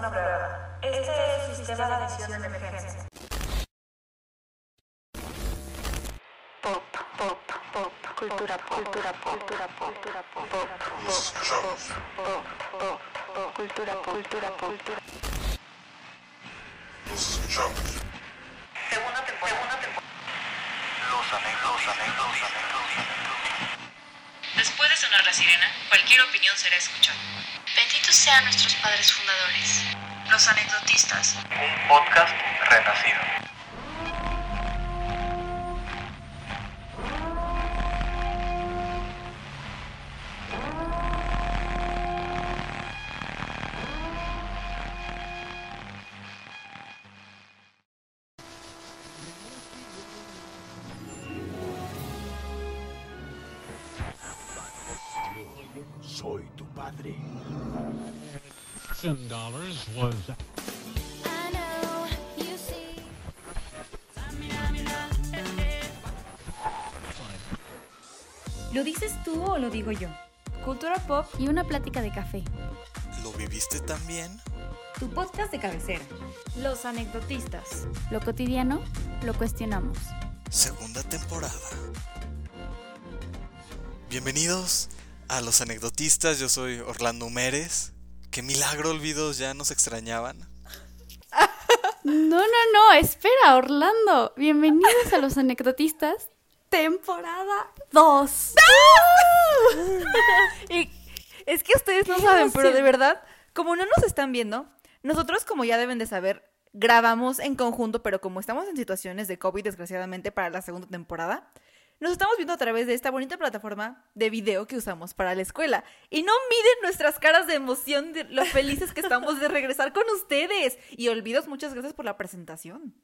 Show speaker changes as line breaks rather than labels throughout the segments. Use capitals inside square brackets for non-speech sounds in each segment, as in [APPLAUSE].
una prueba. Este es el sistema de admisión de emergencia.
Pop, pop, pop, cultura, cultura, cultura, cultura, pop, pop, pop, pop, cultura, cultura, cultura.
Segunda temporada.
Después de sonar la sirena, cualquier opinión será escuchada.
Sean nuestros padres fundadores.
Los anecdotistas.
Un podcast renacido.
Yo? Cultura pop
Y una plática de café.
¿Lo viviste también?
tu podcast de cabecera.
Los anecdotistas.
Lo cotidiano, lo cuestionamos.
Segunda temporada. Bienvenidos a Los Anecdotistas, yo soy Orlando Mérez. Qué milagro olvidos, ya nos extrañaban. [LAUGHS]
No, no, no, espera, Orlando. Bienvenidos a los anecdotistas, temporada 2. [LAUGHS]
Y es que ustedes no saben, pero de verdad, como no nos están viendo, nosotros, como ya deben de saber, grabamos en conjunto, pero como estamos en situaciones de COVID, desgraciadamente, para la segunda temporada, nos estamos viendo a través de esta bonita plataforma de video que usamos para la escuela. Y no miden nuestras caras de emoción de lo felices que estamos de regresar con ustedes. Y olvidos, muchas gracias por la presentación.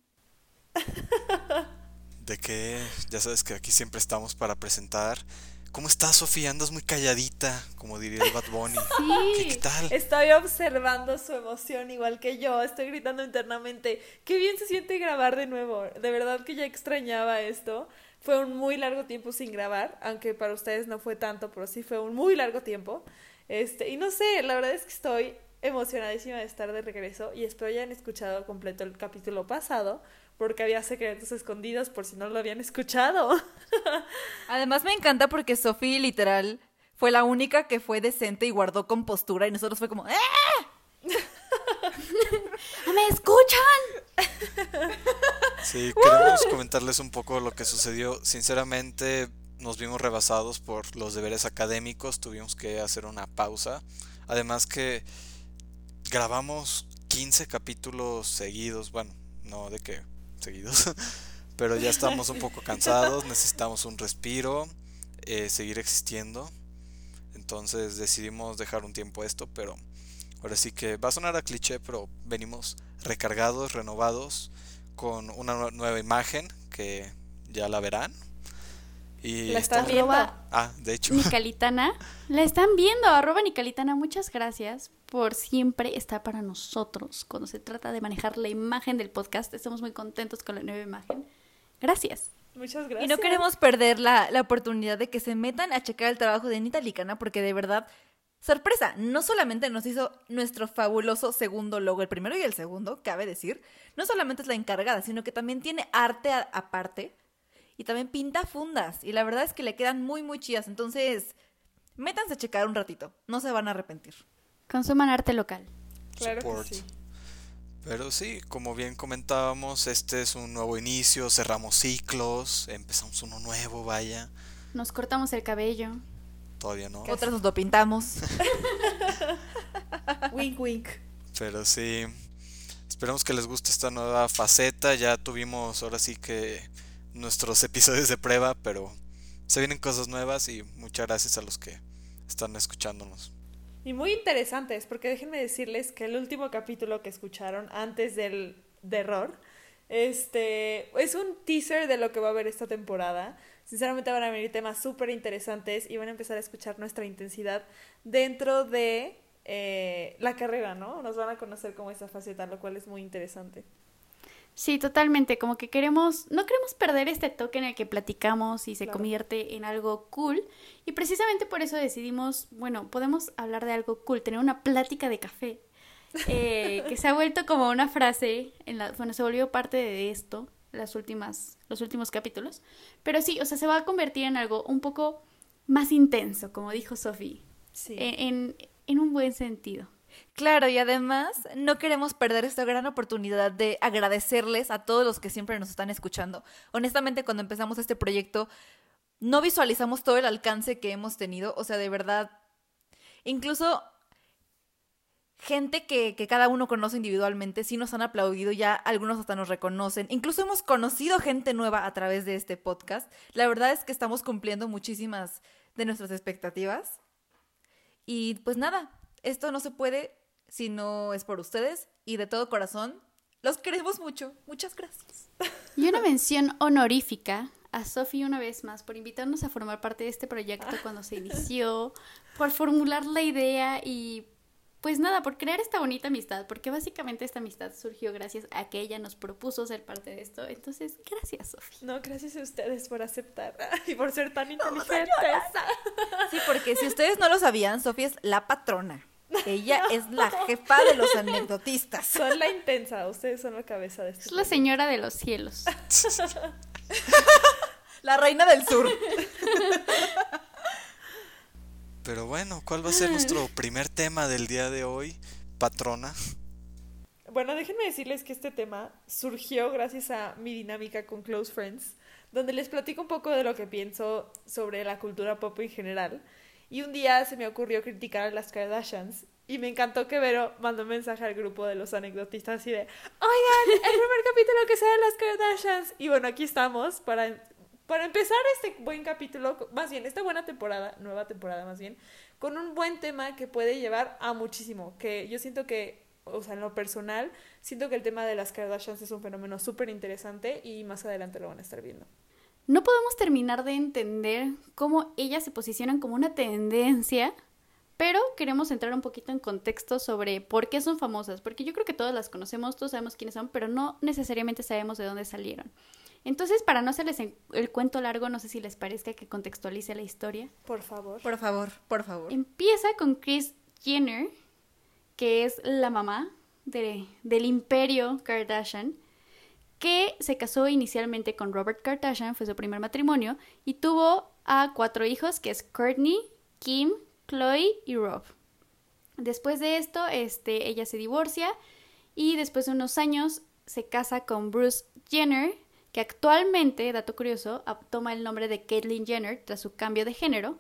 [LAUGHS]
De que ya sabes que aquí siempre estamos para presentar. ¿Cómo estás, Sofía? Andas muy calladita, como diría el Bad Bunny. [LAUGHS] ¿Qué, qué tal?
Estoy observando su emoción igual que yo. Estoy gritando internamente. Qué bien se siente grabar de nuevo. De verdad que ya extrañaba esto. Fue un muy largo tiempo sin grabar, aunque para ustedes no fue tanto, pero sí fue un muy largo tiempo. Este, y no sé, la verdad es que estoy emocionadísima de estar de regreso y espero hayan escuchado completo el capítulo pasado porque había secretos escondidos por si no lo habían escuchado. [LAUGHS]
Además me encanta porque Sofía literal fue la única que fue decente y guardó compostura y nosotros fue como ¡Eh! [LAUGHS]
¿Me escuchan?
Sí, [LAUGHS] queremos comentarles un poco lo que sucedió. Sinceramente, nos vimos rebasados por los deberes académicos, tuvimos que hacer una pausa. Además que grabamos 15 capítulos seguidos, bueno, no de que seguidos, [LAUGHS] pero ya estamos un poco cansados, necesitamos un respiro, eh, seguir existiendo. Entonces decidimos dejar un tiempo esto, pero ahora sí que va a sonar a cliché, pero venimos recargados, renovados, con una nue- nueva imagen que ya la verán. Y
La están viendo.
Ah, de hecho.
Nicalitana. [LAUGHS] La están viendo, arroba Nicalitana. Muchas gracias por siempre estar para nosotros cuando se trata de manejar la imagen del podcast. Estamos muy contentos con la nueva imagen. Gracias.
Muchas gracias.
Y no queremos perder la, la oportunidad de que se metan a checar el trabajo de Anita Licana porque de verdad, sorpresa, no solamente nos hizo nuestro fabuloso segundo logo, el primero y el segundo, cabe decir, no solamente es la encargada, sino que también tiene arte a- aparte y también pinta fundas y la verdad es que le quedan muy muy chidas, entonces métanse a checar un ratito, no se van a arrepentir.
Consuman arte local.
Claro que
support.
sí.
Pero sí, como bien comentábamos, este es un nuevo inicio, cerramos ciclos, empezamos uno nuevo, vaya.
Nos cortamos el cabello.
Todavía no.
Otras nos lo pintamos. [LAUGHS]
Wink, wink.
Pero sí, esperemos que les guste esta nueva faceta. Ya tuvimos ahora sí que nuestros [LAUGHS] episodios de prueba, pero se vienen cosas nuevas y muchas gracias a los que están escuchándonos.
Y muy interesantes, porque déjenme decirles que el último capítulo que escucharon antes del de error, este, es un teaser de lo que va a haber esta temporada. Sinceramente van a venir temas súper interesantes y van a empezar a escuchar nuestra intensidad dentro de eh, la carrera, ¿no? Nos van a conocer como esa faceta, lo cual es muy interesante.
Sí, totalmente. Como que queremos, no queremos perder este toque en el que platicamos y se
Claro.
convierte en algo cool. Y precisamente por eso decidimos, bueno, podemos hablar de algo cool, tener una plática de café. [LAUGHS] eh, que se ha vuelto como una frase, en la, bueno, se volvió parte de esto, las últimas, los últimos capítulos. Pero sí, o sea, se va a convertir en algo un poco más intenso, como dijo Sophie,
Sí.
en, en un buen sentido.
Claro, y además no queremos perder esta gran oportunidad de agradecerles a todos los que siempre nos están escuchando. Honestamente, cuando empezamos este proyecto, no visualizamos todo el alcance que hemos tenido. O sea, de verdad, incluso gente que, que cada uno conoce individualmente, sí nos han aplaudido, ya algunos hasta nos reconocen. Incluso hemos conocido gente nueva a través de este podcast. La verdad es que estamos cumpliendo muchísimas de nuestras expectativas. Y pues nada, esto no se puede si no es por ustedes y de todo corazón. Los queremos mucho. Muchas gracias.
Y una mención honorífica a Sophie una vez más por invitarnos a formar parte de este proyecto [LAUGHS] cuando se inició, por formular la idea y pues nada, por crear esta bonita amistad, porque básicamente esta amistad surgió gracias a que ella nos propuso ser parte de esto. Entonces, gracias, Sophie.
No, gracias a ustedes por aceptar [LAUGHS] y por ser tan inteligentes.
Sí, porque si ustedes no lo sabían, Sofía es la patrona. Ella [LAUGHS] es la jefa de los anecdotistas.
Son la intensa, ustedes son la cabeza de este.
Es la señora de los cielos. [LAUGHS]
La reina del sur.
Pero bueno, ¿cuál va a ser nuestro primer tema del día de hoy, patrona?
Bueno, déjenme decirles que este tema surgió gracias a mi dinámica con Close Friends, donde les platico un poco de lo que pienso sobre la cultura pop en general. Y un día se me ocurrió criticar a las Kardashians y me encantó que Vero mandó un mensaje al grupo de los anecdotistas así de, oigan, el primer capítulo que sea de las Kardashians. Y bueno, aquí estamos para, para empezar este buen capítulo, más bien, esta buena temporada, nueva temporada más bien, con un buen tema que puede llevar a muchísimo, que yo siento que, o sea, en lo personal, siento que el tema de las Kardashians es un fenómeno súper interesante y más adelante lo van a estar viendo.
No podemos terminar de entender cómo ellas se posicionan como una tendencia, pero queremos entrar un poquito en contexto sobre por qué son famosas, porque yo creo que todas las conocemos, todos sabemos quiénes son, pero no necesariamente sabemos de dónde salieron. Entonces, para no hacerles el cuento largo, no sé si les parezca que contextualice la historia.
Por favor.
Por favor, por favor.
Empieza con Kris Jenner, que es la mamá de- del imperio Kardashian, que se casó inicialmente con Robert Kardashian, fue su primer matrimonio, y tuvo a cuatro hijos, que es Kourtney, Kim, Chloe y Rob. Después de esto, este, ella se divorcia y después de unos años se casa con Bruce Jenner, que actualmente, dato curioso, toma el nombre de Caitlyn Jenner tras su cambio de género.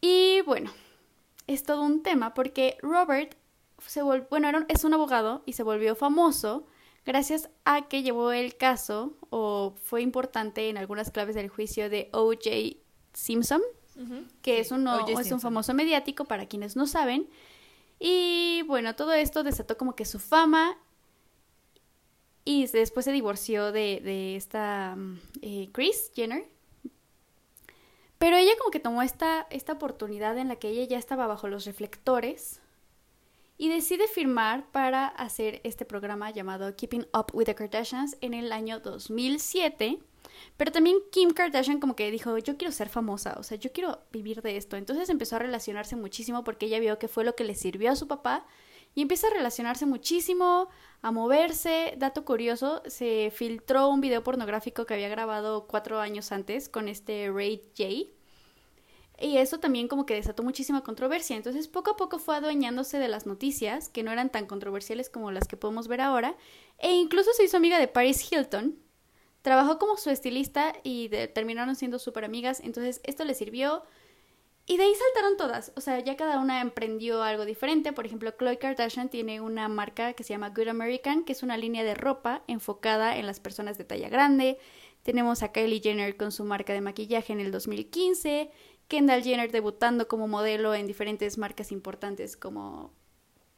Y bueno, es todo un tema porque Robert bueno, era es un abogado y se volvió famoso gracias a que llevó el caso o fue importante en algunas claves del juicio de O.J. Simpson, que es, un,
O.J.
es un famoso mediático para quienes no saben. Y bueno, todo esto desató como que su fama y después se divorció de, de esta mm, eh, Kris Jenner. Pero ella como que tomó esta, esta oportunidad en la que ella ya estaba bajo los reflectores y decide firmar para hacer este programa llamado Keeping Up with the Kardashians en el año 2007. Pero también Kim Kardashian como que dijo, yo quiero ser famosa, o sea, yo quiero vivir de esto. Entonces empezó a relacionarse muchísimo porque ella vio que fue lo que le sirvió a su papá y empieza a relacionarse muchísimo, a moverse. Dato curioso, se filtró un video pornográfico que había grabado cuatro años antes con este Ray J. Y eso también como que desató muchísima controversia. Entonces poco a poco fue adueñándose de las noticias, que no eran tan controversiales como las que podemos ver ahora. E incluso se hizo amiga de Paris Hilton. Trabajó como su estilista y terminaron siendo súper amigas. Entonces esto le sirvió. Y de ahí saltaron todas. O sea, ya cada una emprendió algo diferente. Por ejemplo, Khloe Kardashian tiene una marca que se llama Good American, que es una línea de ropa enfocada en las personas de talla grande. Tenemos a Kylie Jenner con su marca de maquillaje en el 2015. Kendall Jenner debutando como modelo en diferentes marcas importantes como...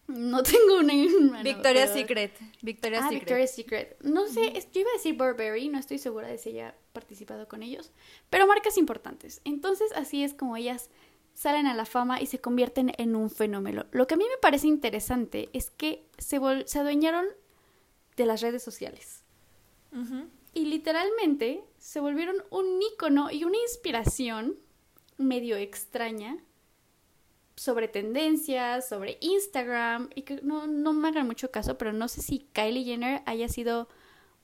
No tengo una... [LAUGHS]
Victoria's
pero-
Secret. Victoria's
ah,
Secret.
Victoria's Secret. No sé, es- yo iba a decir Burberry, no estoy segura de si ella ha participado con ellos, pero marcas importantes. Entonces así es como ellas salen a la fama y se convierten en un fenómeno. Lo que a mí me parece interesante es que se, vol- se adueñaron de las redes sociales. Y literalmente se volvieron un ícono y una inspiración medio extraña sobre tendencias, sobre Instagram, y que no, no me hagan mucho caso, pero no sé si Kylie Jenner haya sido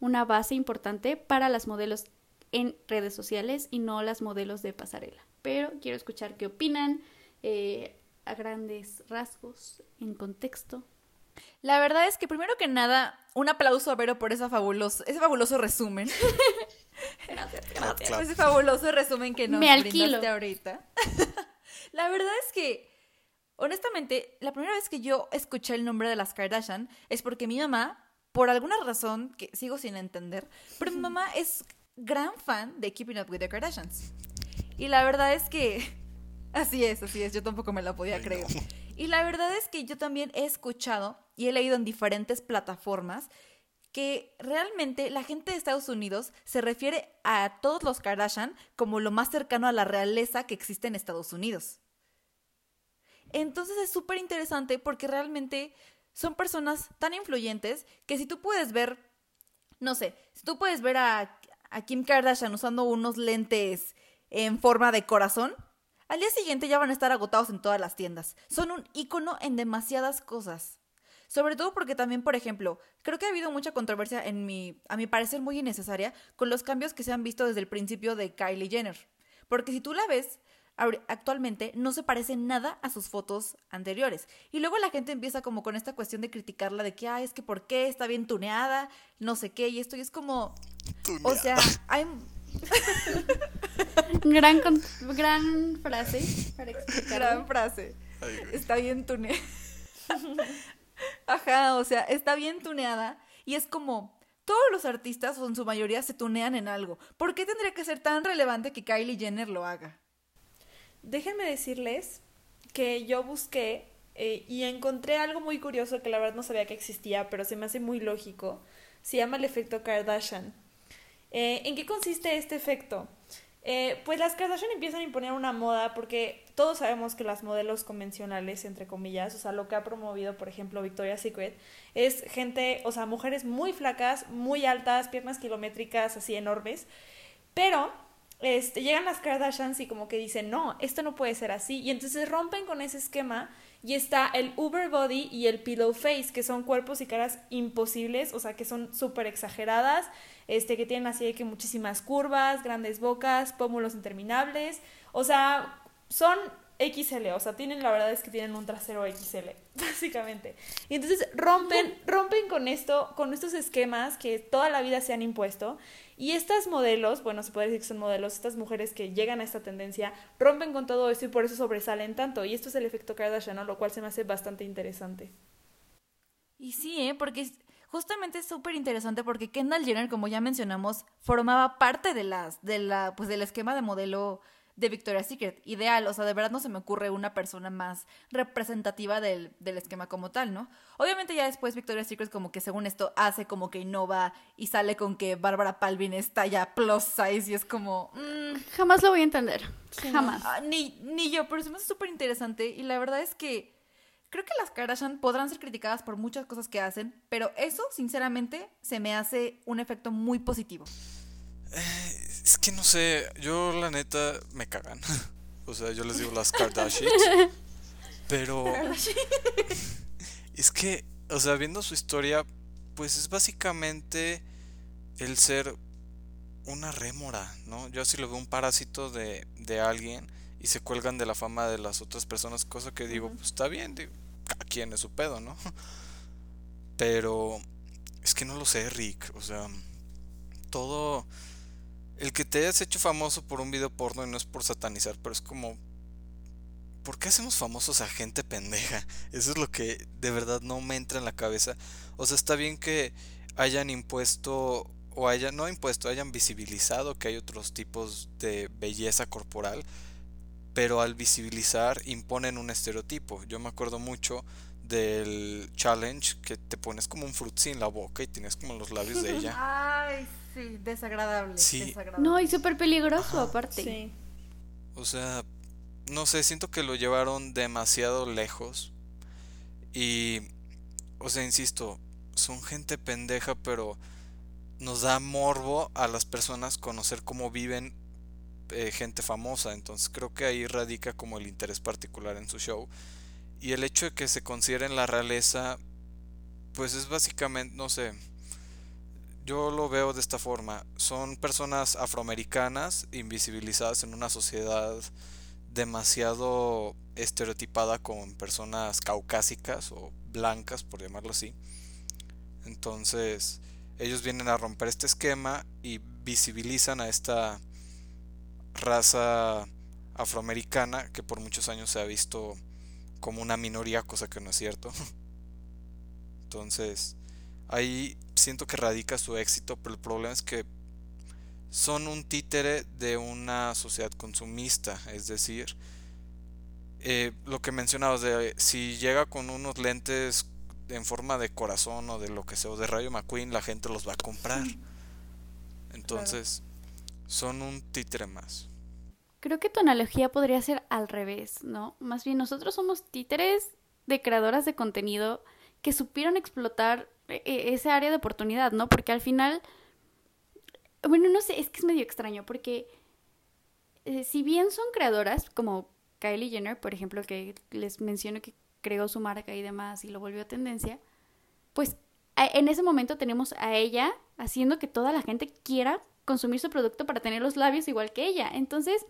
una base importante para las modelos en redes sociales y no las modelos de pasarela. Pero quiero escuchar qué opinan eh, a grandes rasgos, en contexto.
La verdad es que primero que nada, un aplauso a Vero por esa fabuloso, ese fabuloso resumen. [LAUGHS] [LAUGHS]
Gracias,
gracias.
Ese fabuloso resumen que nos
Me
brindaste ahorita. [LAUGHS] la verdad es que, honestamente, la primera vez que yo escuché el nombre de las Kardashian es porque mi mamá, por alguna razón que sigo sin entender, pero mi mamá es gran fan de Keeping Up with the Kardashians. Y la verdad es que, [LAUGHS] así es, así es, yo tampoco me la podía
Ay,
creer.
no.
Y la verdad es que yo también he escuchado y he leído en diferentes plataformas que realmente la gente de Estados Unidos se refiere a todos los Kardashian como lo más cercano a la realeza que existe en Estados Unidos. Entonces es súper interesante porque realmente son personas tan influyentes que si tú puedes ver, no sé, si tú puedes ver a, a Kim Kardashian usando unos lentes en forma de corazón, al día siguiente ya van a estar agotados en todas las tiendas. Son un icono en demasiadas cosas. Sobre todo porque también, por ejemplo, creo que ha habido mucha controversia en mi, a mi parecer muy innecesaria, con los cambios que se han visto desde el principio de Kylie Jenner. Porque si tú la ves, actualmente no se parece nada a sus fotos anteriores. Y luego la gente empieza como con esta cuestión de criticarla de que, ah, es que por qué está bien tuneada, no sé qué, y esto, y es como, o sea, hay...
Gran, gran frase para explicar.
Gran frase. Está bien tuneada. Ajá, o sea, está bien tuneada y es como todos los artistas o en su mayoría se tunean en algo. ¿Por qué tendría que ser tan relevante que Kylie Jenner lo haga?
Déjenme decirles que yo busqué eh, y encontré algo muy curioso que la verdad no sabía que existía, pero se me hace muy lógico. Se llama el efecto Kardashian. Eh, ¿En qué consiste este efecto? Eh, pues las Kardashian empiezan a imponer una moda porque todos sabemos que las modelos convencionales, entre comillas, o sea, lo que ha promovido, por ejemplo, Victoria's Secret, es gente, o sea, mujeres muy flacas, muy altas, piernas kilométricas así enormes, pero este, llegan las Kardashians y como que dicen, no, esto no puede ser así. Y entonces rompen con ese esquema y está el Uber Body y el Pillow Face, que son cuerpos y caras imposibles, o sea, que son súper exageradas, este, que tienen así de que muchísimas curvas, grandes bocas, pómulos interminables, o sea, son XL, o sea, tienen, la verdad es que tienen un trasero XL, [LAUGHS] básicamente. Y entonces rompen, rompen con esto, con estos esquemas que toda la vida se han impuesto. Y estas modelos, bueno, se puede decir que son modelos, estas mujeres que llegan a esta tendencia, rompen con todo esto y por eso sobresalen tanto. Y esto es el efecto Kardashian. Lo cual se me hace bastante interesante.
Y sí, ¿eh? Porque justamente es súper interesante porque Kendall Jenner, como ya mencionamos, formaba parte de las, de la, pues del esquema de modelo de Victoria's Secret. Ideal, o sea, de verdad no se me ocurre una persona más representativa del, del esquema como tal, ¿no? Obviamente ya después Victoria's Secret como que según esto hace como que innova y sale con que Bárbara Palvin está ya plus size y es como... mm,
Jamás lo voy a entender. Jamás.
Ah, ni, ni yo, pero se me hace súper interesante y la verdad es que creo que las Kardashian podrán ser criticadas por muchas cosas que hacen, pero eso, sinceramente, se me hace un efecto muy positivo.
Es que no sé, yo la neta me cagan. [LAUGHS] O sea, yo les digo las [LAUGHS] Kardashians. Pero es que, o sea, viendo su historia, pues es básicamente el ser una rémora, ¿no? Yo así lo veo un parásito de, de alguien y se cuelgan de la fama de las otras personas, cosa que digo, pues está bien, digo, cada quien es su pedo, ¿no? [LAUGHS] Pero es que no lo sé, Rick, o sea, todo el que te hayas hecho famoso por un video porno y no es por satanizar, pero es como ¿Por qué hacemos famosos a gente pendeja? [LAUGHS] Eso es lo que de verdad no me entra en la cabeza. O sea, está bien que hayan impuesto o hayan no impuesto, hayan visibilizado que hay otros tipos de belleza corporal, pero al visibilizar imponen un estereotipo. Yo me acuerdo mucho del challenge que te pones como un frutzi en la boca y tienes como los labios de [LAUGHS] ella.
Ay, sí, desagradable.
Sí.
desagradable.
No, y súper peligroso aparte.
Sí.
O sea, no sé, siento que lo llevaron demasiado lejos. Y, o sea, insisto, son gente pendeja, pero nos da morbo a las personas conocer cómo viven eh, gente famosa, entonces creo que ahí radica como el interés particular en su show. Y el hecho de que se consideren la realeza, pues es básicamente, no sé, yo lo veo de esta forma, son personas afroamericanas invisibilizadas en una sociedad demasiado estereotipada con personas caucásicas o blancas, por llamarlo así. Entonces, ellos vienen a romper este esquema y visibilizan a esta raza afroamericana que por muchos años se ha visto como una minoría, cosa que no es cierto. [LAUGHS] Entonces, ahí siento que radica su éxito, pero el problema es que son un títere de una sociedad consumista, es decir, eh, lo que mencionabas de si llega con unos lentes en forma de corazón o de lo que sea, o de Rayo McQueen, la gente los va a comprar. Entonces, son un títere más.
Creo que tu analogía podría ser al revés, ¿no? Más bien nosotros somos títeres de creadoras de contenido que supieron explotar ese área de oportunidad, ¿no? Porque al final, bueno, no sé, es que es medio extraño, porque eh, si bien son creadoras, como Kylie Jenner, por ejemplo, que les menciono que creó su marca y demás y lo volvió tendencia, pues en ese momento tenemos a ella haciendo que toda la gente quiera consumir su producto para tener los labios igual que ella. Entonces,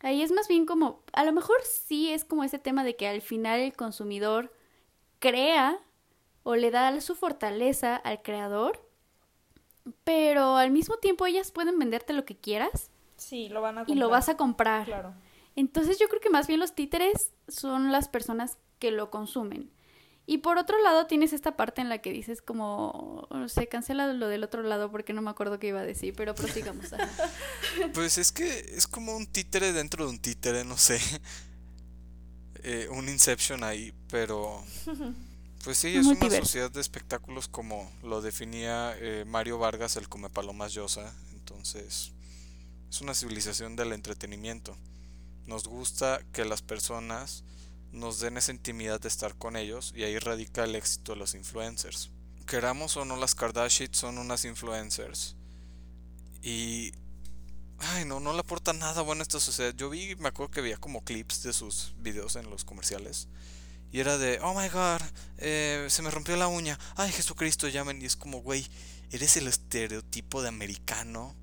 ahí es más bien como, a lo mejor sí es como ese tema de que al final el consumidor crea o le da su fortaleza al creador, pero al mismo tiempo ellas pueden venderte lo que quieras.
Sí, lo van a
Y lo vas a comprar.
Claro.
Entonces yo creo que más bien los títeres son las personas que lo consumen. Y por otro lado tienes esta parte en la que dices como, se cancela lo del otro lado porque no me acuerdo qué iba a decir, pero prosigamos. [LAUGHS]
pues es que es como un títere dentro de un títere, no sé. [LAUGHS] Eh, un Inception ahí, pero... [LAUGHS] Pues sí, es una sociedad de espectáculos como lo definía eh, Mario Vargas, el Come Palomas Yosa. Entonces, es una civilización del entretenimiento. Nos gusta que las personas nos den esa intimidad de estar con ellos y ahí radica el éxito de los influencers. Queramos o no, las Kardashian son unas influencers. Y... Ay, no, no le aporta nada bueno a esta sociedad. Yo vi, me acuerdo que veía como clips de sus videos en los comerciales. Y era de, oh my god, eh, se me rompió la uña. Ay, Jesucristo, llamen. Y es como, güey, eres el estereotipo de americano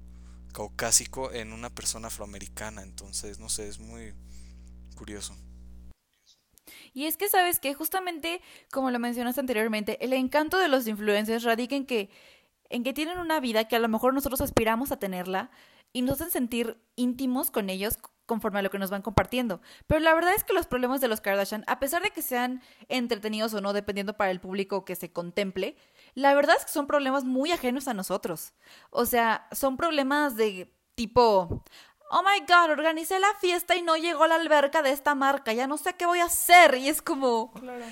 caucásico en una persona afroamericana. Entonces, no sé, es muy curioso.
Y es que sabes que justamente, como lo mencionaste anteriormente, el encanto de los influencers radica en que, en que tienen una vida que a lo mejor nosotros aspiramos a tenerla y nos hacen sentir íntimos con ellos conforme a lo que nos van compartiendo. Pero la verdad es que los problemas de los Kardashian, a pesar de que sean entretenidos o no, dependiendo para el público que se contemple, la verdad es que son problemas muy ajenos a nosotros. O sea, son problemas de tipo, oh my god, organicé la fiesta y no llegó la alberca de esta marca, ya no sé qué voy a hacer. Y es como... Claro.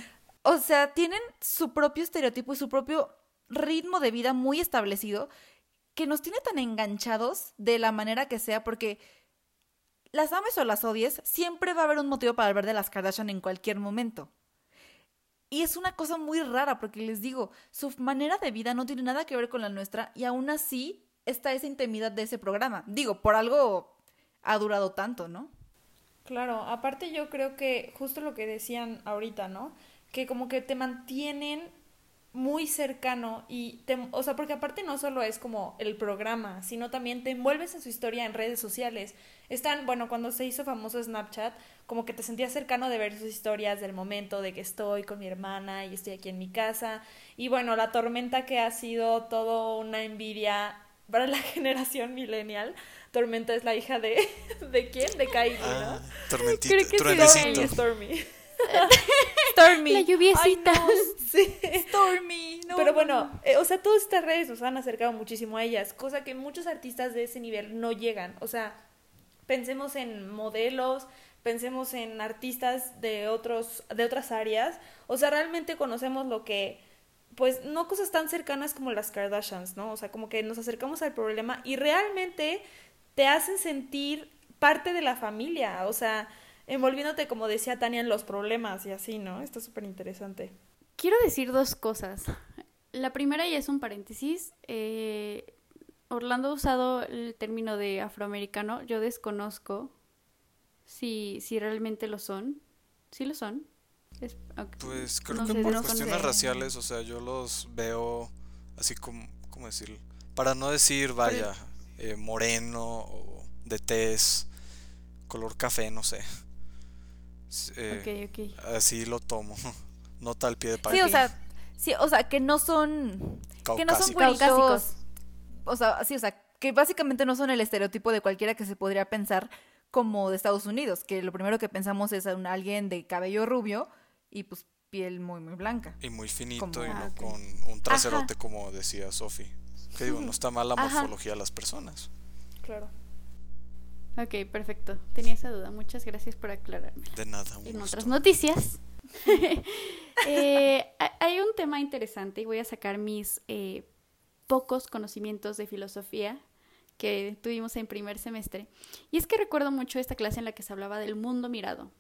O sea, tienen su propio estereotipo y su propio ritmo de vida muy establecido que nos tiene tan enganchados de la manera que sea porque las ames o las odies, siempre va a haber un motivo para ver de las Kardashian en cualquier momento. Y es una cosa muy rara porque les digo, su manera de vida no tiene nada que ver con la nuestra y aún así está esa intimidad de ese programa. Digo, por algo ha durado tanto, ¿no?
Claro, aparte yo creo que justo lo que decían ahorita, ¿no? Que como que te mantienen muy cercano y te, o sea, porque aparte no solo es como el programa, sino también te envuelves en su historia en redes sociales. Están, bueno, cuando se hizo famoso Snapchat, como que te sentías cercano de ver sus historias del momento de que estoy con mi hermana y estoy aquí en mi casa. Y bueno, la tormenta que ha sido todo una envidia para la [LAUGHS] generación millennial, Tormenta es la hija de. [LAUGHS] ¿De quién? De Kylie, ¿no? Ah,
tormentita, Creo que Stormy.
Stormy. [LAUGHS]
Stormy. La lluviecita. [LAUGHS]
Sí. Stormy. Pero bueno, eh, o sea, todas estas redes nos han acercado muchísimo a ellas, cosa que muchos artistas de ese nivel no llegan. O sea, pensemos en modelos, pensemos en artistas de otros de otras áreas, o sea, realmente conocemos lo que pues no cosas tan cercanas como las Kardashians, ¿no? O sea, como que nos acercamos al problema y realmente te hacen sentir parte de la familia, o sea, envolviéndote, como decía Tania, en los problemas y así, ¿no? Está súper interesante.
Quiero decir dos cosas. La primera, y es un paréntesis, eh, Orlando ha usado el término de afroamericano. Yo desconozco si, si realmente lo son. ¿Sí lo son? Es-.
Pues creo
No
que
sé,
por
no
cuestiones
sé.
raciales, o sea, yo los veo así como, ¿cómo decirlo? Para no decir, vaya, eh, moreno o de tez, color café, no sé. Eh,
Ok, ok.
Así lo tomo, [LAUGHS] no tal pie de
Sí,
página.
o sea, sí, o sea, que no son que no son.
Caucásicos.
O sea, sí, o sea, que básicamente no son el estereotipo de cualquiera que se podría pensar como de Estados Unidos, que lo primero que pensamos es a un alguien de cabello rubio y pues piel muy muy blanca.
Y muy finito
Como-
y
Ah,
no
ok.
con un traserote como decía Sofi. Que digo, no está mal la
Ajá.
morfología de las personas.
Claro.
Ok, perfecto. Tenía esa duda. Muchas gracias por aclararme.
De nada, un
En
gusto.
otras noticias, [LAUGHS] eh, ha- hay un tema interesante y voy a sacar mis eh, pocos conocimientos de filosofía que tuvimos en primer semestre. Y es que recuerdo mucho esta clase en la que se hablaba del mundo mirado.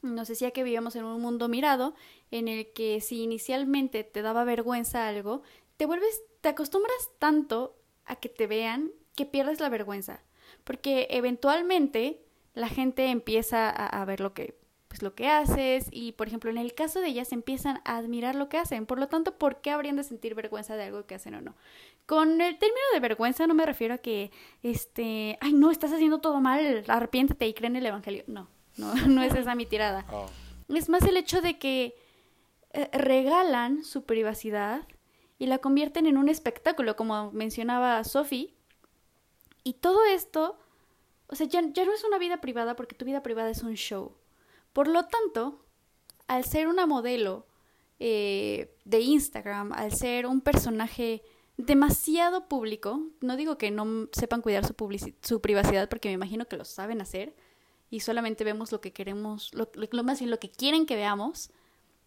Nos decía que vivíamos en un mundo mirado en el que si inicialmente te daba vergüenza algo, te vuelves, te acostumbras tanto a que te vean que pierdes la vergüenza. Porque eventualmente la gente empieza a, a ver lo que, pues, lo que haces y, por ejemplo, en el caso de ellas empiezan a admirar lo que hacen. Por lo tanto, ¿por qué habrían de sentir vergüenza de algo que hacen o no? Con el término de vergüenza no me refiero a que, este, ay, no, estás haciendo todo mal, arrepiéntete y cree en el Evangelio. No, no, [LAUGHS] no es esa mi tirada. [LAUGHS]
Oh,
Es más el hecho de que eh, regalan su privacidad y la convierten en un espectáculo, como mencionaba Sophie. Y todo esto, o sea, ya, ya no es una vida privada porque tu vida privada es un show. Por lo tanto, al ser una modelo eh, de Instagram, al ser un personaje demasiado público, no digo que no sepan cuidar su, su privacidad porque me imagino que lo saben hacer y solamente vemos lo que queremos, lo más bien lo que quieren que veamos.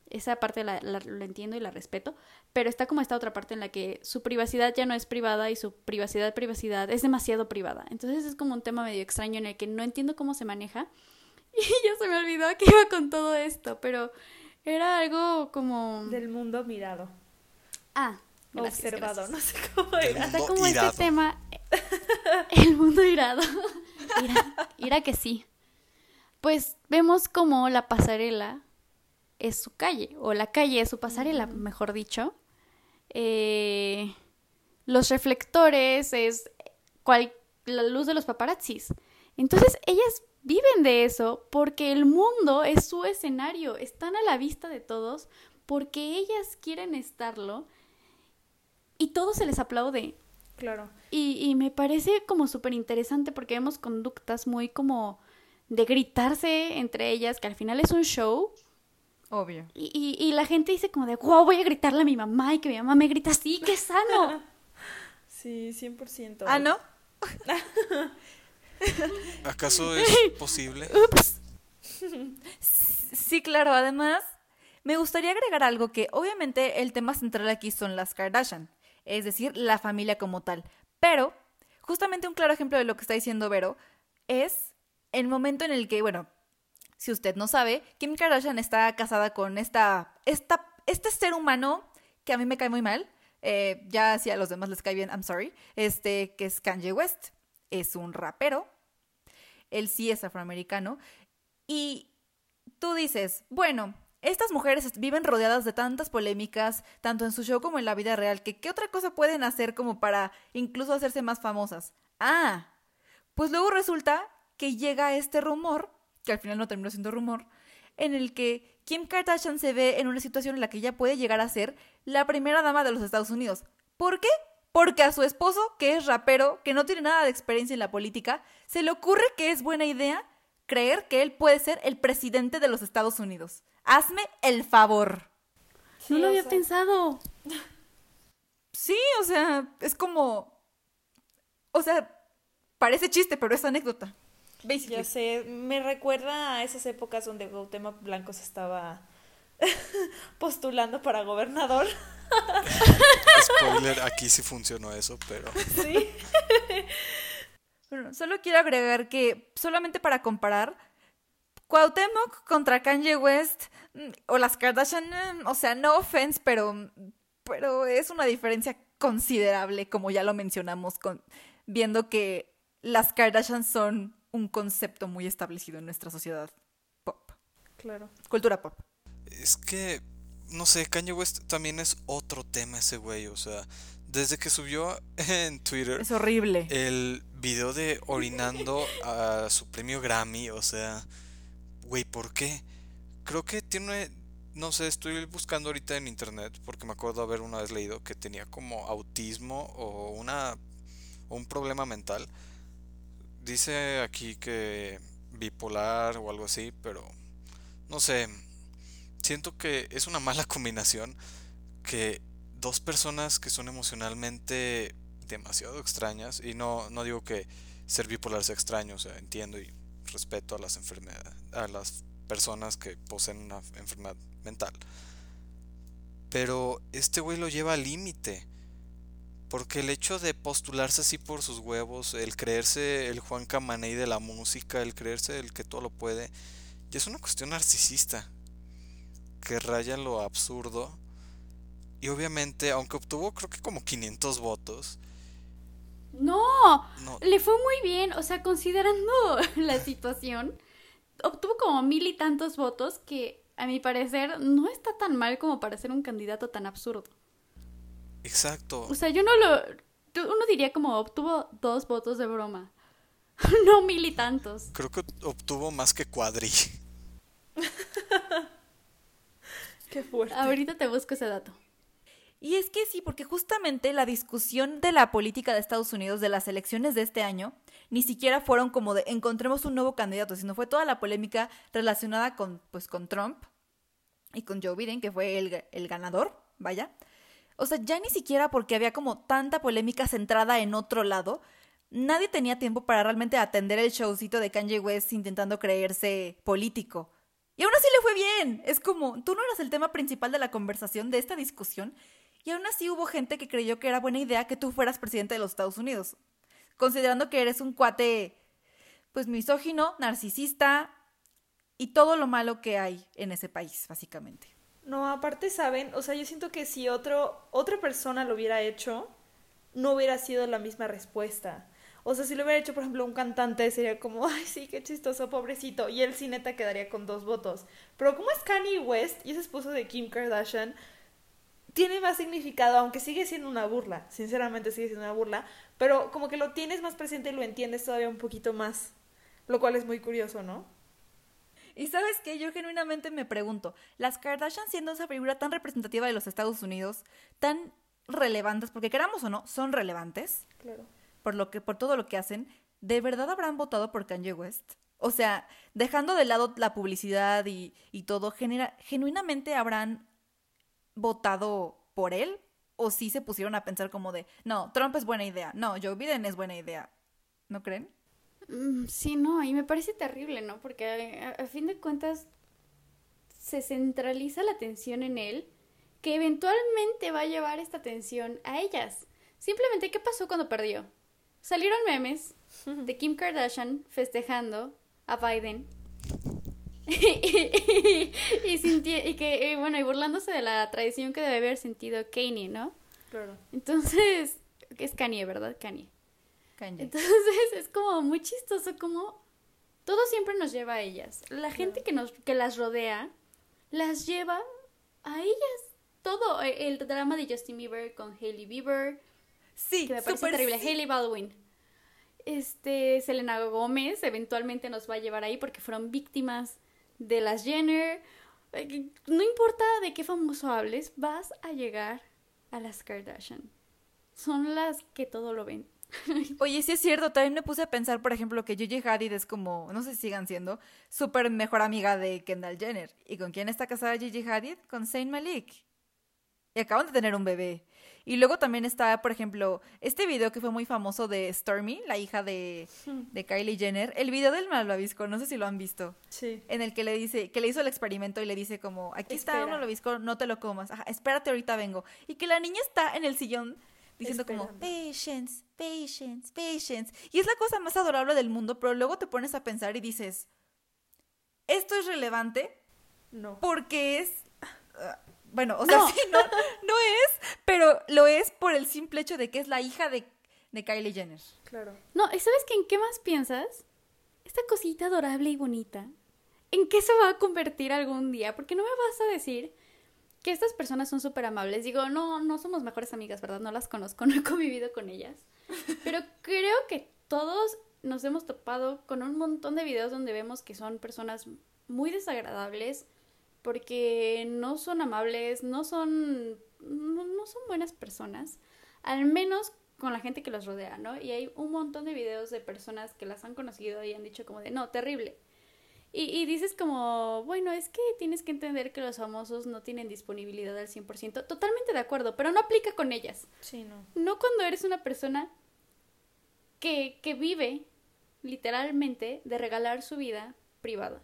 Esa parte la, la- lo entiendo y la respeto, pero está como esta otra parte en la que su privacidad ya no es privada y su privacidad, privacidad es demasiado privada. Entonces es como un tema medio extraño en el que no entiendo cómo se maneja. [LAUGHS] Y ya se me olvidó a qué iba con todo esto, pero era algo como...
Del mundo mirado.
Ah, gracias,
observado,
gracias.
no sé cómo era.
Está como
irado.
este tema, [LAUGHS] el mundo irado. [LAUGHS] Ira, ira que sí. Pues vemos como la pasarela es su calle, o la calle es su pasarela, mejor dicho. Eh, los reflectores es cual- la luz de los paparazzis. Entonces ellas viven de eso porque el mundo es su escenario, están a la vista de todos porque ellas quieren estarlo y todo se les aplaude.
Claro.
Y, y me parece como súper interesante porque vemos conductas muy como de gritarse entre ellas, que al final es un show.
Obvio.
Y, y- y la gente dice como de, wow, voy a gritarle a mi mamá y que mi mamá me grita así, qué sano. [LAUGHS]
Sí, 100%.
Ah, ¿no? [LAUGHS]
¿Acaso es [LAUGHS] posible?
Ups.
Sí, claro. Además, me gustaría agregar algo que obviamente el tema central aquí son las Kardashian, es decir, la familia como tal. Pero, justamente un claro ejemplo de lo que está diciendo Vero es el momento en el que, bueno, si usted no sabe, Kim Kardashian está casada con esta, esta, este ser humano que a mí me cae muy mal. eh, ya si a los demás les cae bien, I'm sorry. Este, que es Kanye West. Es un rapero. Él sí es afroamericano. Y tú dices, bueno, estas mujeres viven rodeadas de tantas polémicas, tanto en su show como en la vida real, que qué otra cosa pueden hacer como para incluso hacerse más famosas. Ah, pues luego resulta que llega este rumor, que al final no terminó siendo rumor, en el que Kim Kardashian se ve en una situación en la que ella puede llegar a ser la primera dama de los Estados Unidos. ¿Por qué? Porque a su esposo, que es rapero, que no tiene nada de experiencia en la política, se le ocurre que es buena idea creer que él puede ser el presidente de los Estados Unidos. Hazme el favor.
No lo
o
había
sea-
pensado.
Sí, o sea, es como... O sea, parece chiste, pero es anécdota. Basically.
Ya sé, me recuerda a esas épocas donde Cuauhtémoc Blanco se estaba [LAUGHS] postulando para gobernador.
Spoiler, aquí sí funcionó eso, pero [LAUGHS]
Sí.
Bueno, solo quiero agregar que, solamente para comparar, Cuauhtémoc contra Kanye West mm, o las Kardashian, mm, o sea, no offense, pero, pero es una diferencia considerable, como ya lo mencionamos, con, viendo que las Kardashian son un concepto muy establecido en nuestra sociedad pop,
Claro.
cultura pop.
Es que, no sé, Kanye West también es otro tema ese güey, o sea, desde que subió en Twitter
Es horrible.
el video de orinando a su premio Grammy, o sea, güey, ¿por qué? Creo que tiene, no sé, estoy buscando ahorita en internet porque me acuerdo haber una vez leído que tenía como autismo o una o un problema mental. Dice aquí que bipolar o algo así, pero no sé, siento que es una mala [LAUGHS] combinación que dos personas que son emocionalmente demasiado extrañas, y no, no digo que ser bipolar sea extraño, o sea, entiendo y respeto a las enfermedades, a las personas que poseen una enfermedad mental. Pero este güey lo lleva al límite. Porque el hecho de postularse así por sus huevos, el creerse el Juan Camaney de la música, el creerse el que todo lo puede, ya es una cuestión narcisista. Que raya en lo absurdo. Y obviamente, aunque obtuvo creo que como 500 votos,
No,
no,
le fue muy bien, o sea, considerando [LAUGHS] la situación, obtuvo como mil y tantos votos que a mi parecer no está tan mal como para ser un candidato tan absurdo.
Exacto.
O sea, yo no lo... Uno diría como obtuvo dos votos de broma. [LAUGHS] no mil y tantos.
Creo que obtuvo más que Cuadri. [LAUGHS]
Qué fuerte.
Ahorita te busco ese dato.
Y es que sí, porque justamente la discusión de la política de Estados Unidos de las elecciones de este año ni siquiera fueron como de encontremos un nuevo candidato, sino fue toda la polémica relacionada con, pues, con Trump y con Joe Biden, que fue el, el ganador, vaya. O sea, ya ni siquiera porque había como tanta polémica centrada en otro lado, nadie tenía tiempo para realmente atender el showcito de Kanye West intentando creerse político. Y aún así le fue bien. Es como, tú no eras el tema principal de la conversación, de esta discusión, y aún así hubo gente que creyó que era buena idea que tú fueras presidente de los Estados Unidos. Considerando que eres un cuate, pues misógino, narcisista y todo lo malo que hay en ese país, básicamente.
No, aparte saben, o sea, yo siento que si otro, otra persona lo hubiera hecho, no hubiera sido la misma respuesta. O sea, si lo hubiera hecho, por ejemplo, un cantante, sería como, [LAUGHS] ay, sí, qué chistoso, pobrecito. Y él sí neta quedaría con dos votos. Pero como es Kanye West y es esposo de Kim Kardashian, tiene más significado, aunque sigue siendo una burla. Sinceramente sigue siendo una burla. Pero como que lo tienes más presente y lo entiendes todavía un poquito más. Lo cual es muy curioso, ¿no?
Y sabes qué, yo genuinamente me pregunto, las Kardashian siendo esa figura tan representativa de los Estados Unidos, tan relevantes, porque queramos o no, son relevantes,
Claro.
por lo que, por todo lo que hacen, ¿de verdad habrán votado por Kanye West? O sea, dejando de lado la publicidad y, y todo, genera- genuinamente habrán votado por él? ¿O sí se pusieron a pensar como de, no, Trump es buena idea, no, Joe Biden es buena idea? ¿No creen?
Mm, Sí, no, y me parece terrible, ¿no? Porque a, a fin de cuentas se centraliza la atención en él, que eventualmente va a llevar esta atención a ellas. Simplemente, ¿qué pasó cuando perdió? Salieron memes de Kim Kardashian festejando a Biden. [LAUGHS] y, y que, y bueno, y burlándose de la traición que debe haber sentido Kanye, ¿no?
Claro.
Entonces, es Kanye, ¿verdad? Kanye.
Kanye.
Entonces es como muy chistoso como todo siempre nos lleva a ellas. La gente que nos que las rodea las lleva a ellas. Todo eh, el drama de Justin Bieber con Hailey Bieber,
sí,
que me parece terrible.
sí.
Hailey Baldwin. Este, Selena Gómez eventualmente nos va a llevar ahí porque fueron víctimas de las Jenner. Eh, No importa de qué famoso hables, vas a llegar a las Kardashian. Son las que todo lo ven. [LAUGHS]
Oye, sí es cierto, también me puse a pensar, por ejemplo, que Gigi Hadid es como, no sé si sigan siendo, súper mejor amiga de Kendall Jenner. ¿Y con quién está casada Gigi Hadid? Con Zayn Malik. Y acaban de tener un bebé. Y luego también está, por ejemplo, este video que fue muy famoso de Stormy, la hija de, de Kylie Jenner. El video del malvavisco, no sé si lo han visto.
Sí.
En el que le dice, que le hizo el experimento y le dice como, aquí está un malvavisco, no te lo comas. Ajá, espérate, ahorita vengo. Y que la niña está en el sillón diciendo como, patience, patience, patience. Y es la cosa más adorable del mundo, pero luego te pones a pensar y dices, esto es relevante
No.
porque es... ah, Bueno, o sea,
No.
sí, no, no es, pero lo es por el simple hecho de que es la hija de, de Kylie Jenner.
Claro.
No, ¿y sabes qué, en qué más piensas? Esta cosita adorable y bonita. ¿En qué se va a convertir algún día? Porque no me vas a decir que estas personas son súper amables. Digo, no, no somos mejores amigas, ¿verdad? No las conozco, [LAUGHS] no he convivido con ellas. Pero creo que todos nos hemos topado con un montón de videos donde vemos que son personas muy desagradables porque no son amables, no son, no, no son buenas personas, al menos con la gente que los rodea, ¿no? Y hay un montón de videos de personas que las han conocido y han dicho como de, no, terrible. Y, y dices como, bueno, es que tienes que entender que los famosos no tienen disponibilidad al 100%. Totalmente de acuerdo, pero no aplica con ellas.
Sí, no.
No cuando eres una persona que, que vive literalmente de regalar su vida privada.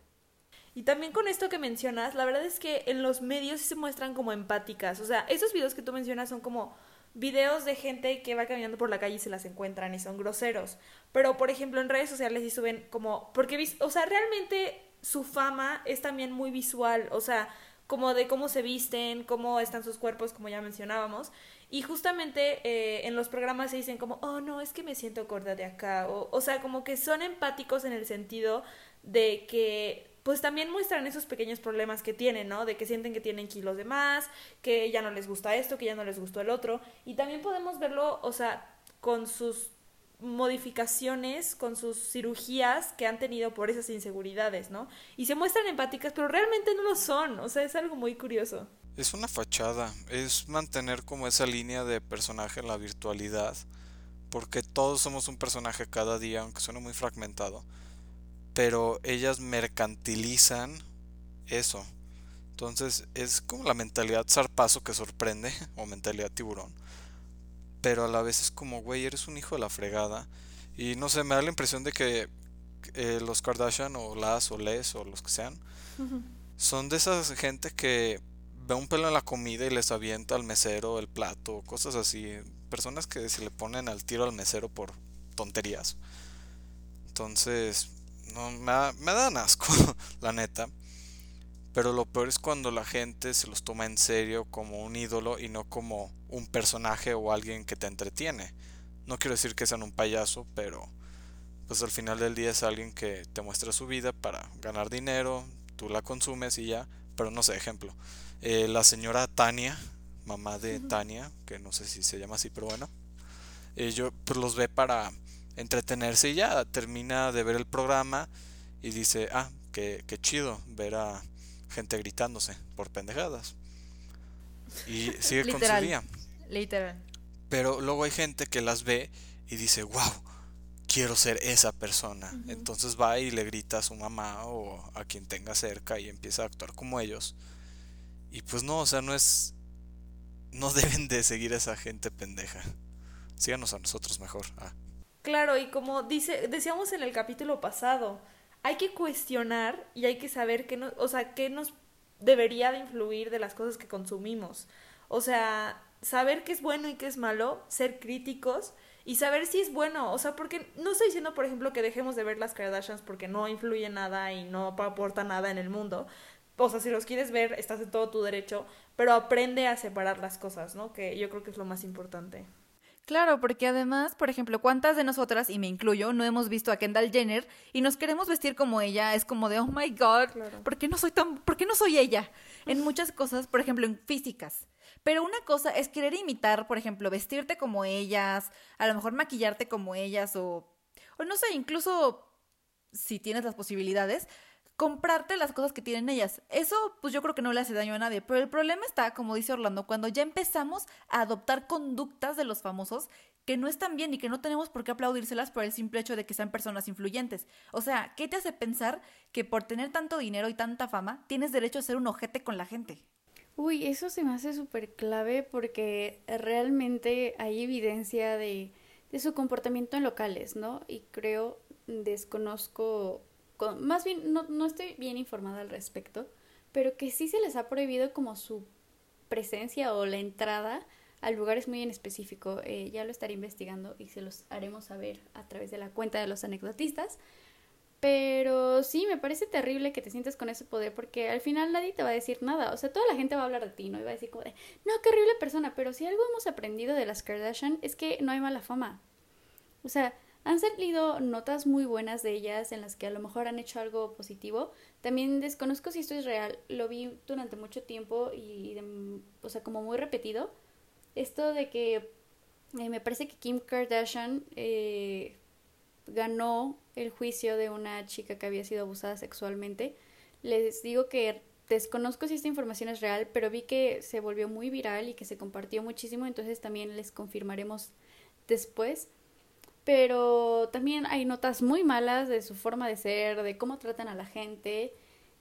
Y también con esto que mencionas, la verdad es que en los medios se muestran como empáticas. O sea, esos videos que tú mencionas son como videos de gente que va caminando por la calle y se las encuentran y son groseros. Pero, por ejemplo, en redes sociales sí suben como... Porque, o sea, realmente su fama es también muy visual. O sea, como de cómo se visten, cómo están sus cuerpos, como ya mencionábamos. Y justamente eh, en los programas se dicen como, oh, no, es que me siento gorda de acá. O, o sea, como que son empáticos en el sentido de que pues también muestran esos pequeños problemas que tienen, ¿no? De que sienten que tienen kilos de más, que ya no les gusta esto, que ya no les gustó el otro. Y también podemos verlo, o sea, con sus modificaciones, con sus cirugías que han tenido por esas inseguridades, ¿no? Y se muestran empáticas, pero realmente no lo son, o sea, es algo muy curioso.
Es una fachada, es mantener como esa línea de personaje en la virtualidad, porque todos somos un personaje cada día, aunque suene muy fragmentado, pero ellas mercantilizan eso. Entonces es como la mentalidad zarpazo que sorprende, [LAUGHS] o mentalidad tiburón, pero a la vez es como, güey, eres un hijo de la fregada. Y no sé, me da la impresión de que eh, los Kardashian o las o les o los que sean, son de esas gente que ve un pelo en la comida y les avienta al mesero el plato, cosas así. Personas que se le ponen al tiro al mesero por tonterías. Entonces, no, me, da- me dan asco, [LAUGHS] la neta. Pero lo peor es cuando la gente se los toma en serio como un ídolo y no como un personaje o alguien que te entretiene. No quiero decir que sean un payaso, pero pues al final del día es alguien que te muestra su vida para ganar dinero, tú la consumes y ya. Pero no sé, ejemplo, eh, la señora Tania, mamá de Tania, que no sé si se llama así, pero bueno, eh, yo pues los ve para entretenerse y ya termina de ver el programa y dice, ah, qué, qué chido ver a gente gritándose por pendejadas. Y sigue con su día.
Literal.
Pero luego hay gente que las ve y dice, wow, quiero ser esa persona. Entonces va y le grita a su mamá o a quien tenga cerca y empieza a actuar como ellos. Y pues no, o sea, no es... No [LAUGHS] deben de seguir a esa gente pendeja. Síganos a nosotros mejor. Ah.
Claro, y como dice, decíamos en el capítulo pasado, hay que cuestionar y hay que saber qué no, o sea, qué nos debería de influir de las cosas que consumimos. O sea, saber qué es bueno y qué es malo, ser críticos y saber si es bueno. O sea, porque no estoy diciendo, por ejemplo, que dejemos de ver las Kardashians porque no influye nada y no aporta nada en el mundo. O sea, si los quieres ver, estás en todo tu derecho, pero aprende a separar las cosas, ¿no? Que yo creo que es lo más importante.
Claro, porque además, por ejemplo, ¿cuántas de nosotras, y me incluyo, no hemos visto a Kendall Jenner y nos queremos vestir como ella? Es como de, oh my god,
Claro.
¿por qué no soy tan, por qué no soy ella? En muchas cosas, por ejemplo, en físicas. Pero una cosa es querer imitar, por ejemplo, vestirte como ellas, a lo mejor maquillarte como ellas o, o no sé, incluso si tienes las posibilidades, comprarte las cosas que tienen ellas. Eso, pues yo creo que no le hace daño a nadie. Pero el problema está, como dice Orlando, cuando ya empezamos a adoptar conductas de los famosos que no están bien y que no tenemos por qué aplaudírselas por el simple hecho de que sean personas influyentes. O sea, ¿qué te hace pensar que por tener tanto dinero y tanta fama tienes derecho a ser un ojete con la gente?
Uy, eso se me hace súper clave porque realmente hay evidencia de, de su comportamiento en locales, ¿no? Y creo, desconozco, más bien no, no estoy bien informada al respecto, pero que sí se les ha prohibido como su presencia o la entrada a lugares muy en específico. Eh, ya lo estaré investigando y se los haremos saber a través de la cuenta de los anecdotistas. Pero sí, me parece terrible que te sientes con ese poder porque al final nadie te va a decir nada. O sea, toda la gente va a hablar de ti, ¿no? Y va a decir como de, no, qué horrible persona. Pero si algo hemos aprendido de las Kardashian es que no hay mala fama. O sea, han salido notas muy buenas de ellas en las que a lo mejor han hecho algo positivo. También desconozco si esto es real. Lo vi durante mucho tiempo y, de- o sea, como muy repetido. Esto de que eh, me parece que Kim Kardashian eh, ganó el juicio de una chica que había sido abusada sexualmente. Les digo que desconozco si esta información es real, pero vi que se volvió muy viral y que se compartió muchísimo, entonces también les confirmaremos después. Pero también hay notas muy malas de su forma de ser, de cómo tratan a la gente,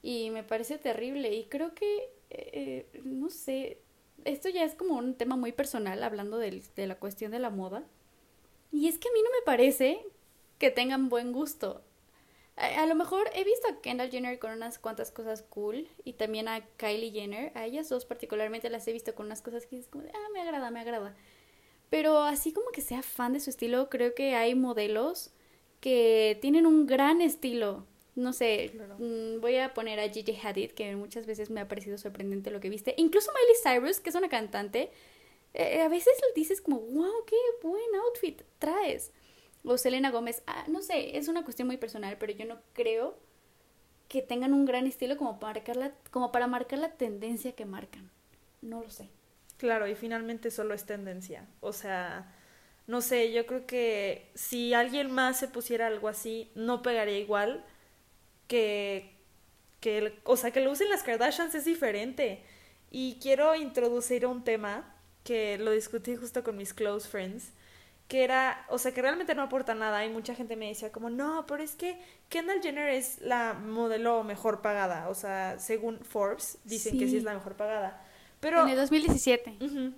y me parece terrible. Y creo que, eh, no sé, esto ya es como un tema muy personal, hablando del- de la cuestión de la moda. Y es que a mí no me parece que tengan buen gusto. A, lo mejor he visto a Kendall Jenner con unas cuantas cosas cool y también a Kylie Jenner. A ellas dos particularmente las he visto con unas cosas que dices como de, ah, me agrada, me agrada. Pero así como que sea fan de su estilo, creo que hay modelos que tienen un gran estilo. No sé, mm, voy a poner a Gigi Hadid, que muchas veces me ha parecido sorprendente lo que viste. Incluso Miley Cyrus, que es una cantante, eh, a veces dices como, wow, qué buen outfit traes. O Selena Gómez, ah, no sé, es una cuestión muy personal, pero yo no creo que tengan un gran estilo como para marcar la, como para marcar la tendencia que marcan. No lo sé.
Claro, y finalmente solo es tendencia. O sea, no sé, yo creo que si alguien más se pusiera algo así, no pegaría igual que, que el- o sea, que lo usen las Kardashians es diferente. Y quiero introducir un tema que lo discutí justo con mis close friends, que era, o sea, que realmente no aporta nada y mucha gente me decía como, no, pero es que Kendall Jenner es la modelo mejor pagada, o sea, según Forbes dicen que Sí. es la mejor pagada. Pero
en el 2017.
Ujú,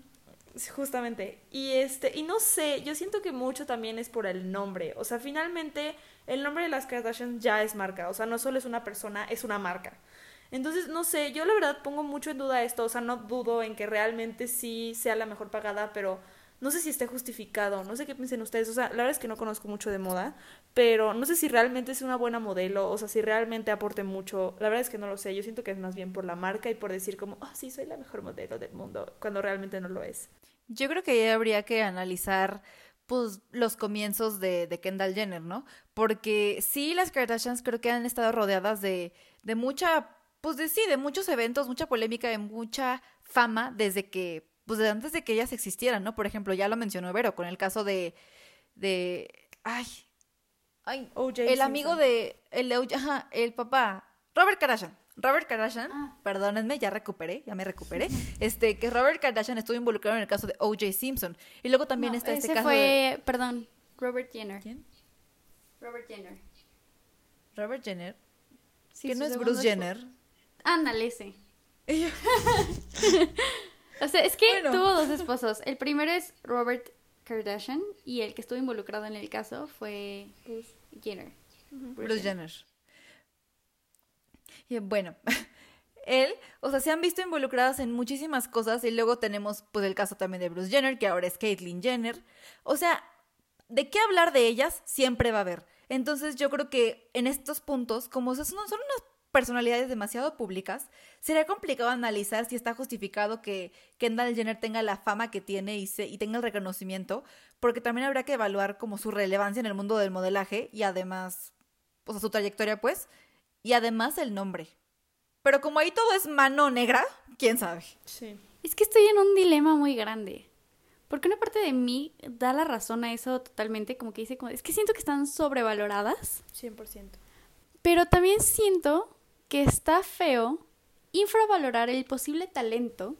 sí, Justamente. Y este, y no sé, yo siento que mucho también es por el nombre. O sea, finalmente el nombre de las Kardashian ya es marca. O sea, no solo es una persona, es una marca. Entonces, no sé, yo la verdad pongo mucho en duda esto. O sea, no dudo en que realmente sí sea la mejor pagada, pero no sé si esté justificado. No sé qué piensen ustedes. O sea, la verdad es que no conozco mucho de moda, pero no sé si realmente es una buena modelo. O sea, si realmente aporte mucho. La verdad es que no lo sé. Yo siento que es más bien por la marca y por decir como, ah, sí, soy la mejor modelo del mundo, cuando realmente no lo es.
Yo creo que ya habría que analizar pues los comienzos de, de Kendall Jenner, ¿no? Porque sí, las Kardashians creo que han estado rodeadas de, de mucha, pues de sí, de muchos eventos, mucha polémica, de mucha fama desde que, pues de antes de que ellas existieran, ¿no? Por ejemplo, ya lo mencionó Vero con el caso de, de, ay, ay,
O.J.
el amigo de, el, de ajá, el papá, Robert Kardashian. Robert Kardashian,
Ah.
perdónenme, ya recuperé, ya me recuperé. [LAUGHS] Este, que Robert Kardashian estuvo involucrado en el caso de O.J. Simpson. Y luego también
No,
está este
ese
caso
fue,
de
perdón, Robert Jenner.
¿Quién?
Robert Jenner.
Robert Jenner.
Sí,
que
su
no es Bruce. Jenner.
Ándale, ese. [LAUGHS] [LAUGHS] o sea, es que
Bueno.
tuvo dos esposos. El primero es Robert Kardashian y el que estuvo involucrado en el caso fue Jenner.
Bruce Jenner. Y bueno, [LAUGHS] él, o sea, se han visto involucradas en muchísimas cosas y luego tenemos pues el caso también de Bruce Jenner, que ahora es Caitlyn Jenner. O sea, de qué hablar de ellas siempre va a haber. Entonces yo creo que en estos puntos, como son, son unas personalidades demasiado públicas, sería complicado analizar si está justificado que Kendall Jenner tenga la fama que tiene y, se, y tenga el reconocimiento, porque también habrá que evaluar como su relevancia en el mundo del modelaje y además, o sea, su trayectoria pues, y además el nombre. Pero como ahí todo es mano negra, quién sabe.
Sí.
Es que estoy en un dilema muy grande. Porque una parte de mí da la razón a eso totalmente, como que dice, como, es que siento que están sobrevaloradas,
100%.
pero también siento que está feo infravalorar el posible talento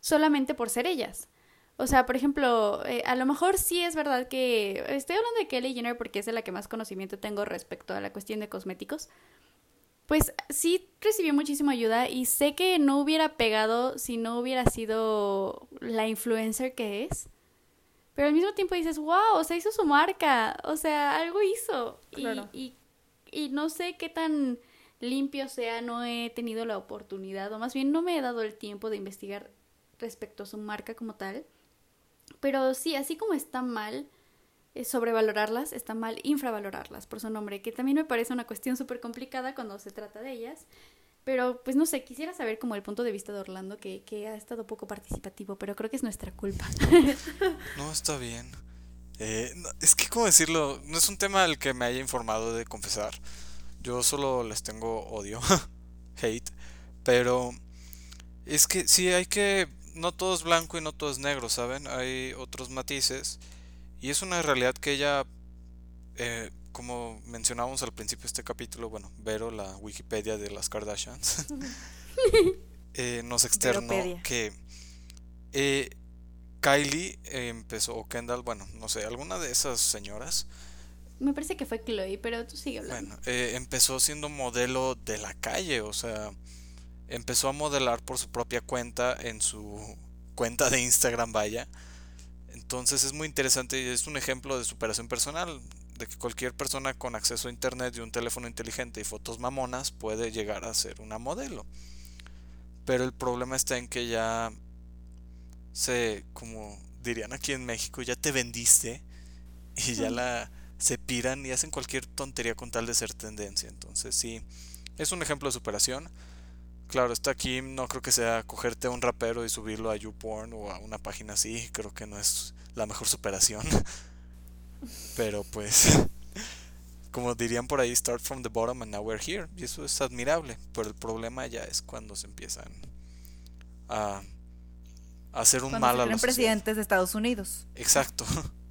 solamente por ser ellas. O sea, por ejemplo, eh, a lo mejor sí es verdad que estoy hablando de Kelly Jenner porque es de la que más conocimiento tengo respecto a la cuestión de cosméticos. Pues sí recibió muchísima ayuda y sé que no hubiera pegado si no hubiera sido la influencer que es. Pero al mismo tiempo dices, wow, o sea, hizo su marca, o sea, algo hizo. Y-
Claro.
Y, y no sé qué tan limpio sea, no he tenido la oportunidad, o más bien no me he dado el tiempo de investigar respecto a su marca como tal. Pero sí, así como está mal, eh, sobrevalorarlas, está mal infravalorarlas por su nombre, que también me parece una cuestión súper complicada cuando se trata de ellas. Pero, pues no sé, quisiera saber como el punto de vista de Orlando, que, que ha estado poco participativo, pero creo que es nuestra culpa. [LAUGHS]
No, está bien. Eh, es que, ¿cómo decirlo? No es un tema al que me haya informado de confesar. Yo solo les tengo odio, [LAUGHS] hate. Pero es que sí, hay que... No todo es blanco y no todo es negro, ¿saben? Hay otros matices. Y es una realidad que ella, eh, como mencionábamos al principio de este capítulo, bueno, Vero, la Wikipedia de las Kardashians, [LAUGHS] eh, nos externó
Veropedia.
que eh, Kylie empezó, o Kendall, bueno, no sé, alguna de esas señoras,
me parece que fue Chloe, pero tú sigue hablando.
bueno, eh, empezó siendo modelo de la calle, o sea, empezó a modelar por su propia cuenta en su cuenta de Instagram, vaya. Entonces es muy interesante y es un ejemplo de superación personal, de que cualquier persona con acceso a internet y un teléfono inteligente y fotos mamonas puede llegar a ser una modelo. Pero el problema está en que ya se, como dirían aquí en México, ya te vendiste y ya la se piran y hacen cualquier tontería con tal de ser tendencia. Entonces sí, es un ejemplo de superación. Claro, está aquí, no creo que sea cogerte a un rapero y subirlo a YouPorn o a una página así, creo que no es la mejor superación. [LAUGHS] Pero pues, [LAUGHS] como dirían por ahí, start from the bottom and now we're here. Y eso es admirable, pero el problema ya es cuando se empiezan a, hacer un
Cuando
mal
se
a sociedad.
presidentes de Estados Unidos.
Exacto. [LAUGHS]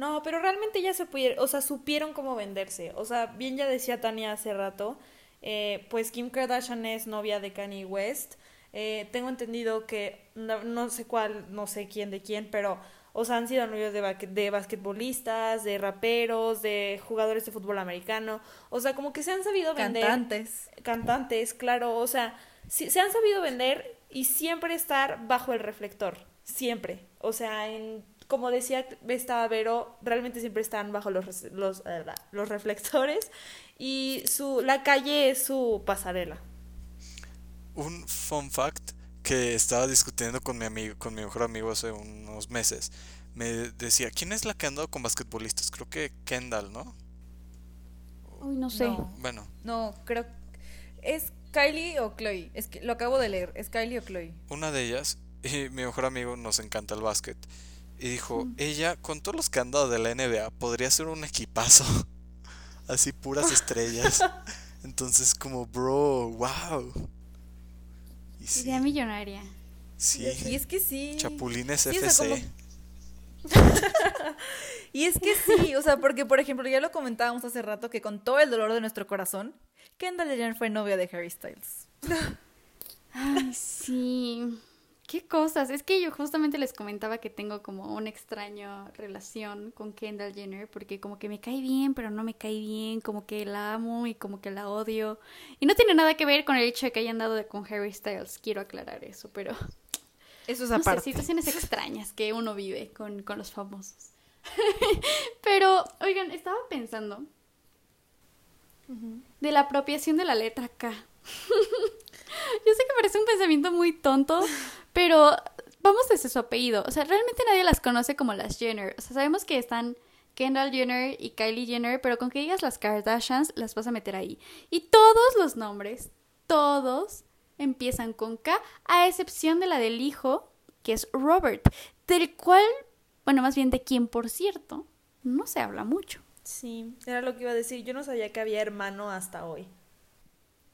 No, pero realmente ya se pudieron, o sea, supieron cómo venderse. O sea, bien ya decía Tania hace rato, eh, pues Kim Kardashian es novia de Kanye West. Eh, tengo entendido que no, no sé cuál, no sé quién de quién, pero, o sea, han sido novios de, ba- de basquetbolistas, de raperos, de jugadores de fútbol americano. O sea, como que se han sabido vender.
Cantantes.
Cantantes, claro. O sea, sí- se han sabido vender y siempre estar bajo el reflector. Siempre. O sea, en como decía esta Vero, realmente siempre están bajo los, los, eh, los reflectores y su, la calle es su pasarela.
Un fun fact que estaba discutiendo con mi amigo, con mi mejor amigo hace unos meses. Me decía, ¿quién es la que ha andado con basquetbolistas? Creo que Kendall, ¿no?
Uy, no sé.
No,
Bueno,
no, creo. ¿Es Kylie o Chloe? Es que lo acabo de leer. ¿Es Kylie o Chloe?
una de ellas, y mi mejor amigo nos encanta el básquet. Y dijo, ella, con todos los que han dado de la NBA, podría ser un equipazo. [LAUGHS] Así puras [LAUGHS] estrellas. Entonces como, bro, wow. Y sí,
Idea millonaria.
sí,
Y es que sí.
Chapulines
Sí, o sea,
FC.
como- [LAUGHS] Y es que sí, o sea, porque por ejemplo, ya lo comentábamos hace rato que con todo el dolor de nuestro corazón, Kendall Jenner fue novia de Harry Styles.
Ay, sí. Qué cosas. Es que yo justamente les comentaba que tengo como una extraña relación con Kendall Jenner porque como que me cae bien, pero no me cae bien, como que la amo y como que la odio. Y no tiene nada que ver con el hecho de que haya andado de- con Harry Styles, quiero aclarar eso, pero [LAUGHS]
Eso es
no sé,
aparte.
situaciones [LAUGHS] extrañas que uno vive con, con los famosos. [LAUGHS] pero, oigan, estaba pensando de la apropiación de la letra K. Yo sé que parece un pensamiento muy tonto, pero vamos desde su apellido. O sea, realmente nadie las conoce como las Jenner. O sea, sabemos que están Kendall Jenner y Kylie Jenner, pero con que digas las Kardashians, las vas a meter ahí. Y todos los nombres, todos empiezan con K, a excepción de la del hijo, que es Robert, del cual, bueno, más bien de quien, por cierto, no se habla mucho.
Sí, era lo que iba a decir. Yo no sabía que había hermano hasta hoy.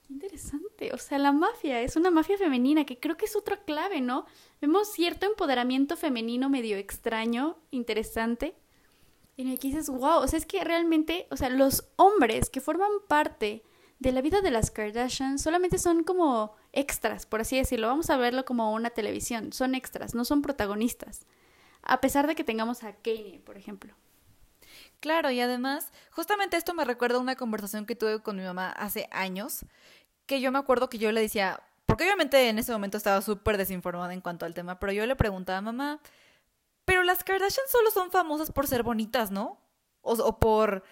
Interesante, o sea, la mafia es una mafia femenina que creo que es otra clave, ¿no? Vemos cierto empoderamiento femenino medio extraño, interesante, en el dices, wow, o sea, es que realmente, o sea, los hombres que forman parte de la vida de las Kardashian solamente son como extras, por así decirlo, vamos a verlo como una televisión, son extras, no son protagonistas, a pesar de que tengamos a Kanye, por ejemplo.
Claro, y además, justamente esto me recuerda a una conversación que tuve con mi mamá hace años, que yo me acuerdo que yo le decía, porque obviamente en ese momento estaba súper desinformada en cuanto al tema, pero yo le preguntaba a mamá, pero las Kardashian solo son famosas por ser bonitas, ¿no? O, o por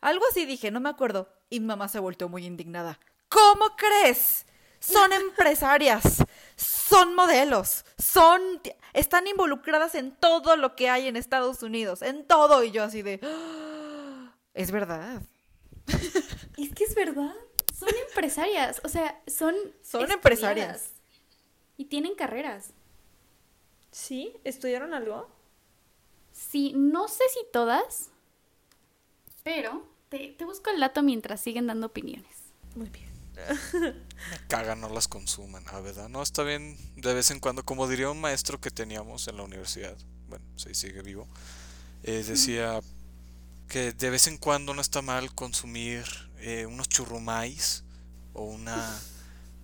algo así dije, no me acuerdo. Y mi mamá se volteó muy indignada. ¿Cómo crees? Son [LAUGHS] empresarias, son modelos, son, están involucradas en todo lo que hay en Estados Unidos, en todo. Y yo así de, "Ah, es verdad. [LAUGHS]
Es que es verdad. Son empresarias. O sea, son.
Son empresarias.
Y tienen carreras.
¿Sí? ¿Estudiaron algo?
Sí, no sé si todas. Pero te, te busco el dato mientras siguen dando opiniones.
Muy bien. [LAUGHS]
Me caga, no las consuman, ah, ¿verdad? No, está bien de vez en cuando, como diría un maestro que teníamos en la universidad, bueno, sí, sigue vivo, eh, decía que de vez en cuando no está mal consumir eh, unos churrumais o una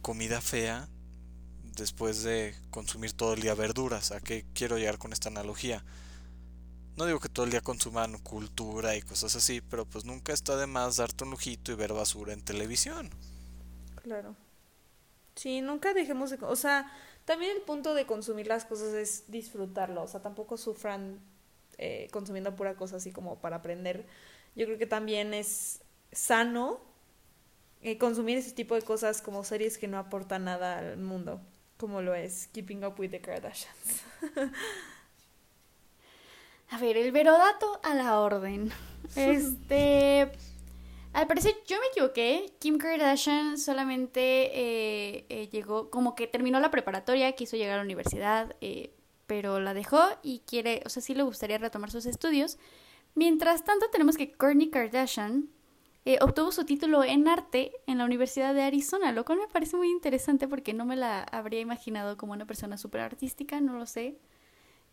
comida fea después de consumir todo el día verduras. ¿A qué quiero llegar con esta analogía? No digo que todo el día consuman cultura y cosas así, pero pues nunca está de más darte un lujito y ver basura en televisión.
Claro. Sí, nunca dejemos de... O sea, también el punto de consumir las cosas es disfrutarlo. O sea, tampoco sufran eh, consumiendo pura cosa así como para aprender. Yo creo que también es sano eh, consumir ese tipo de cosas como series que no aportan nada al mundo, como lo es Keeping Up with the Kardashians. [LAUGHS]
A ver, el verodato a la orden. [LAUGHS] Este. Al parecer yo me equivoqué. Kim Kardashian solamente eh, eh, llegó, como que terminó la preparatoria, quiso llegar a la universidad, eh, pero la dejó y quiere, o sea, sí le gustaría retomar sus estudios. Mientras tanto, tenemos que Kourtney Kardashian eh, obtuvo su título en arte en la Universidad de Arizona, lo cual me parece muy interesante porque no me la habría imaginado como una persona súper artística, no lo sé.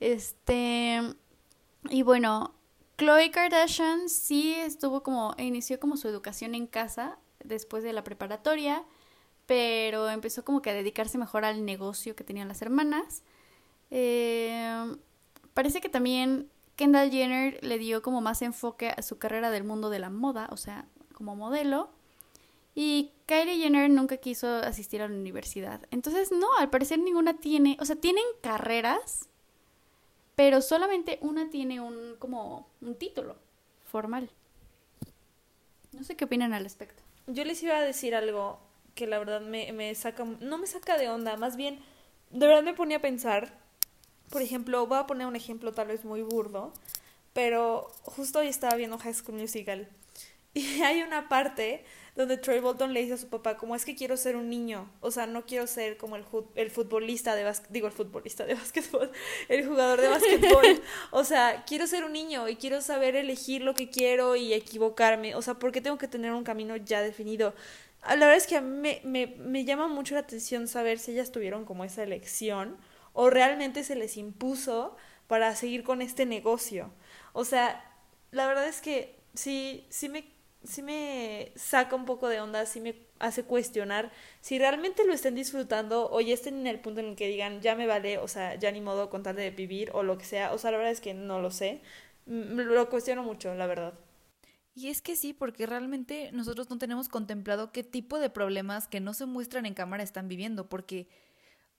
Este. Y bueno, Chloe Kardashian sí estuvo como, inició como su educación en casa después de la preparatoria, pero empezó como que a dedicarse mejor al negocio que tenían las hermanas. Eh, parece que también Kendall Jenner le dio como más enfoque a su carrera del mundo de la moda, o sea, como modelo. Y Kylie Jenner nunca quiso asistir a la universidad. Entonces, no, al parecer ninguna tiene, o sea, tienen carreras, pero solamente una tiene un como un título formal. No sé qué opinan al respecto.
Yo les iba a decir algo que la verdad me, me saca, no me saca de onda, más bien, de verdad me ponía a pensar, por ejemplo, voy a poner un ejemplo tal vez muy burdo, pero justo hoy estaba viendo High School Musical y [LAUGHS] hay una parte donde Troy Bolton le dice a su papá como es que quiero ser un niño, o sea, no quiero ser como el, el futbolista de básquet, digo el futbolista de [LAUGHS] básquetbol, el jugador de básquetbol, o sea, quiero ser un niño y quiero saber elegir lo que quiero y equivocarme, o sea, porque tengo que tener un camino ya definido. Ah, La verdad es que a mí me, me, me llama mucho la atención saber si ellas tuvieron como esa elección o realmente se les impuso para seguir con este negocio. O sea, la verdad es que sí, sí me, sí me saca un poco de onda, sí me hace cuestionar si realmente lo estén disfrutando o ya estén en el punto en el que digan, ya me vale, o sea, ya ni modo con tal de vivir o lo que sea. O sea, la verdad es que no lo sé. Lo cuestiono mucho, la verdad.
Y es que sí, porque realmente nosotros no tenemos contemplado qué tipo de problemas que no se muestran en cámara están viviendo, porque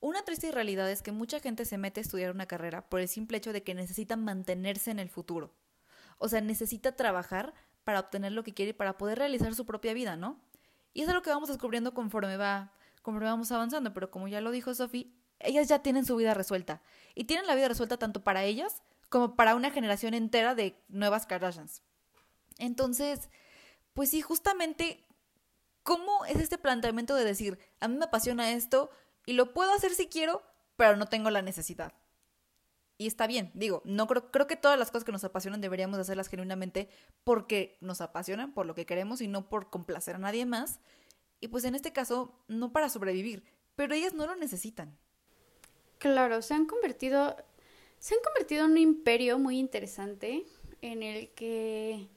una triste realidad es que mucha gente se mete a estudiar una carrera por el simple hecho de que necesita mantenerse en el futuro. O sea, necesita trabajar para obtener lo que quiere y para poder realizar su propia vida, ¿no? Y eso es lo que vamos descubriendo conforme va, conforme vamos avanzando, pero como ya lo dijo Sophie, ellas ya tienen su vida resuelta. Y tienen la vida resuelta tanto para ellas como para una generación entera de nuevas Kardashians. Entonces, pues sí, justamente, ¿cómo es este planteamiento de decir, a mí me apasiona esto y lo puedo hacer si quiero, pero no tengo la necesidad? Y está bien, digo, no creo, creo que todas las cosas que nos apasionan deberíamos hacerlas genuinamente porque nos apasionan, por lo que queremos y no por complacer a nadie más. Y pues en este caso, no para sobrevivir, pero ellas no lo necesitan.
Claro, se han convertido, se han convertido en un imperio muy interesante en el que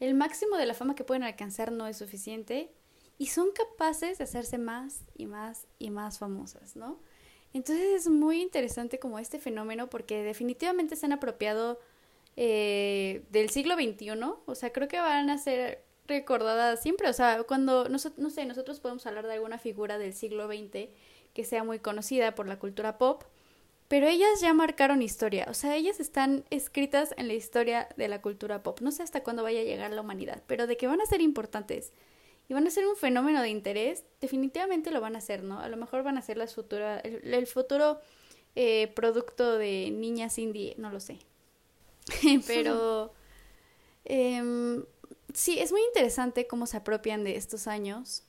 el máximo de la fama que pueden alcanzar no es suficiente y son capaces de hacerse más y más y más famosas, ¿no? Entonces es muy interesante como este fenómeno porque definitivamente se han apropiado eh, del siglo XXI, o sea, creo que van a ser recordadas siempre, o sea, cuando, no, no sé, nosotros podemos hablar de alguna figura del siglo XX que sea muy conocida por la cultura pop, pero ellas ya marcaron historia, o sea, ellas están escritas en la historia de la cultura pop. No sé hasta cuándo vaya a llegar la humanidad, pero de que van a ser importantes y van a ser un fenómeno de interés, definitivamente lo van a hacer, ¿no? A lo mejor van a ser las futura, el, el futuro eh, producto de niñas indie, no lo sé. [LAUGHS] Pero em, sí, es muy interesante cómo se apropian de estos años.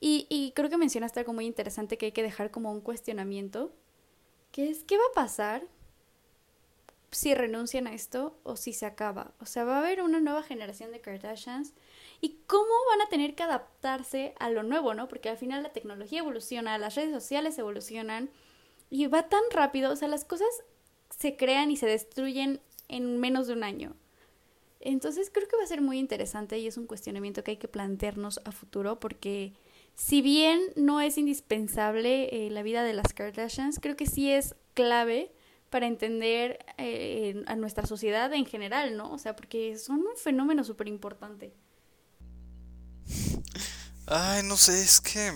Y, y creo que mencionaste algo muy interesante que hay que dejar como un cuestionamiento, que es, ¿qué va a pasar si renuncian a esto o si se acaba? O sea, va a haber una nueva generación de Kardashians y cómo van a tener que adaptarse a lo nuevo, ¿no? Porque al final la tecnología evoluciona, las redes sociales evolucionan y va tan rápido, o sea, las cosas se crean y se destruyen en menos de un año. Entonces creo que va a ser muy interesante y es un cuestionamiento que hay que plantearnos a futuro porque si bien no es indispensable eh, la vida de las Kardashians, creo que sí es clave para entender eh, a nuestra sociedad en general, ¿no? O sea, porque son un fenómeno súper importante.
Ay, no sé, es que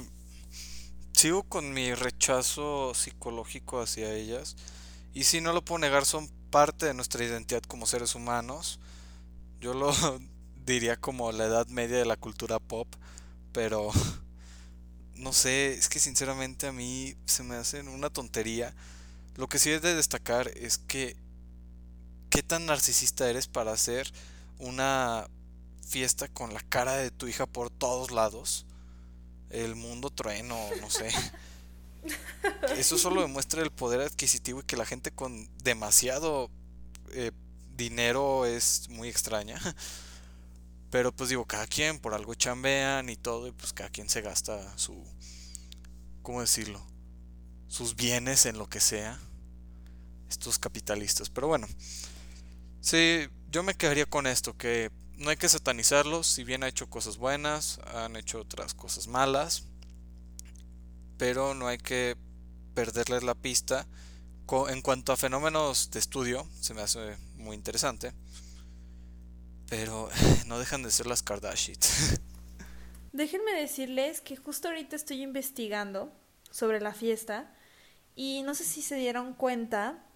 sigo con mi rechazo psicológico hacia ellas. Y si no lo puedo negar, son parte de nuestra identidad como seres humanos. Yo lo [LAUGHS] diría como la edad media de la cultura pop, pero [LAUGHS] no sé, es que sinceramente a mí se me hacen una tontería. Lo que sí es de destacar es que qué tan narcisista eres para hacer una fiesta con la cara de tu hija por todos lados. El mundo trueno, no sé. [LAUGHS] Eso solo demuestra el poder adquisitivo y que la gente con demasiado eh, dinero es muy extraña. Pero pues digo, cada quien por algo chambean y todo, y pues cada quien se gasta su, ¿cómo decirlo? Sus bienes en lo que sea. Estos capitalistas. Pero bueno, sí, yo me quedaría con esto, que no hay que satanizarlos, si bien ha hecho cosas buenas, han hecho otras cosas malas, pero no hay que perderles la pista. En cuanto a fenómenos de estudio, se me hace muy interesante. Pero [LAUGHS] no dejan de ser las Kardashians. [LAUGHS]
Déjenme decirles que justo ahorita estoy investigando sobre la fiesta y no sé si se dieron cuenta,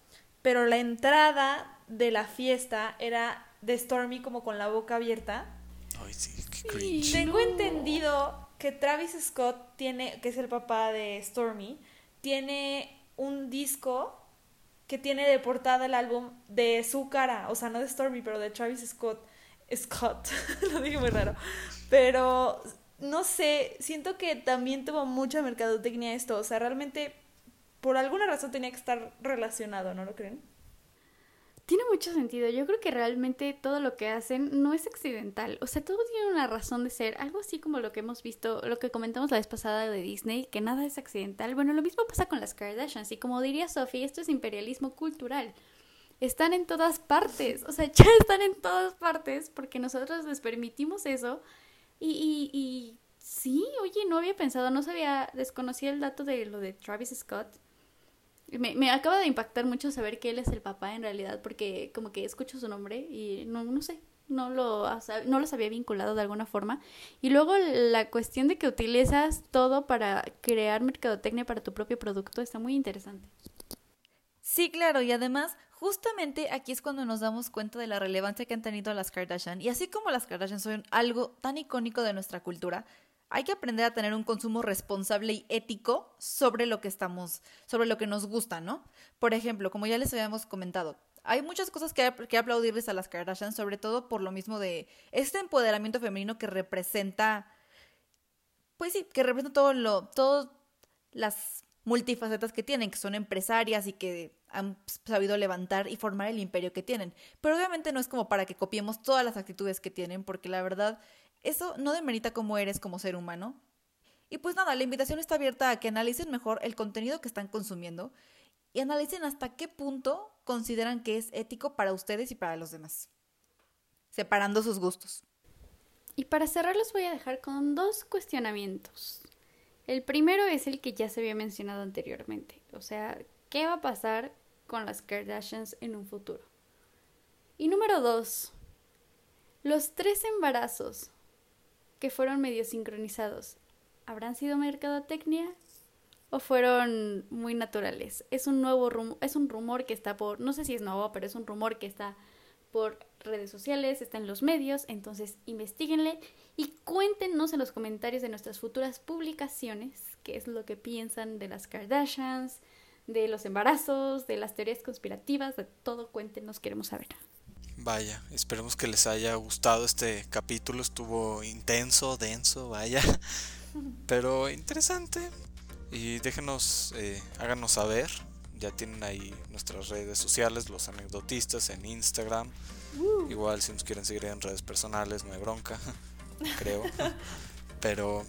pero la entrada de la fiesta era de Stormy como con la boca abierta.
Ay, sí, qué cringe.
Tengo entendido que Travis Scott tiene, que es el papá de Stormy, tiene un disco que tiene de portada el álbum de su cara, o sea, no de Stormy, pero de Travis Scott. Scott, [LAUGHS] lo dije muy raro. Pero no sé, siento que también tuvo mucha mercadotecnia esto, o sea, realmente por alguna razón tenía que estar relacionado, ¿no lo creen?
Tiene mucho sentido. Yo creo que realmente todo lo que hacen no es accidental. O sea, todo tiene una razón de ser. Algo así como lo que hemos visto, lo que comentamos la vez pasada de Disney, que nada es accidental. Bueno, lo mismo pasa con las Kardashians. Y como diría Sophie, esto es imperialismo cultural. Están en todas partes. O sea, [LAUGHS] ya están en todas partes porque nosotros les permitimos eso. Y, y, y sí, oye, no había pensado, no sabía, desconocía el dato de lo de Travis Scott. Me, me, acaba de impactar mucho saber que él es el papá en realidad, porque como que escucho su nombre y no, no sé, no lo, no los había vinculado de alguna forma. Y luego la cuestión de que utilizas todo para crear mercadotecnia para tu propio producto está muy interesante.
Sí, claro, y además, justamente aquí es cuando nos damos cuenta de la relevancia que han tenido las Kardashian. Y así como las Kardashian son algo tan icónico de nuestra cultura, hay que aprender a tener un consumo responsable y ético sobre lo que estamos, sobre lo que nos gusta, ¿no? Por ejemplo, como ya les habíamos comentado, hay muchas cosas que, aplaudirles a las Kardashian, sobre todo por lo mismo de este empoderamiento femenino que representa, pues sí, que representa todo lo, todas las multifacetas que tienen, que son empresarias y que han sabido levantar y formar el imperio que tienen. Pero obviamente no es como para que copiemos todas las actitudes que tienen, porque la verdad eso no demerita cómo eres como ser humano. Y pues nada, la invitación está abierta a que analicen mejor el contenido que están consumiendo y analicen hasta qué punto consideran que es ético para ustedes y para los demás, separando sus gustos.
Y para cerrar los voy a dejar con dos cuestionamientos. El primero es el que ya se había mencionado anteriormente, o sea, ¿qué va a pasar con las Kardashians en un futuro? Y número dos, los tres embarazos que fueron medio sincronizados, ¿habrán sido mercadotecnia? ¿O fueron muy naturales? Es un nuevo rumor, es un rumor que está por, no sé si es nuevo, pero es un rumor que está por redes sociales, está en los medios, entonces investiguenle y cuéntenos en los comentarios de nuestras futuras publicaciones qué es lo que piensan de las Kardashians, de los embarazos, de las teorías conspirativas, de todo, cuéntenos, queremos saber.
Vaya, esperemos que les haya gustado este capítulo, estuvo intenso, denso, vaya, [LAUGHS] pero interesante. Y déjenos, eh, háganos saber, ya tienen ahí nuestras redes sociales, los anecdotistas en Instagram. Igual si nos quieren seguir en redes personales, no hay bronca, [LAUGHS] creo. [LAUGHS] Pero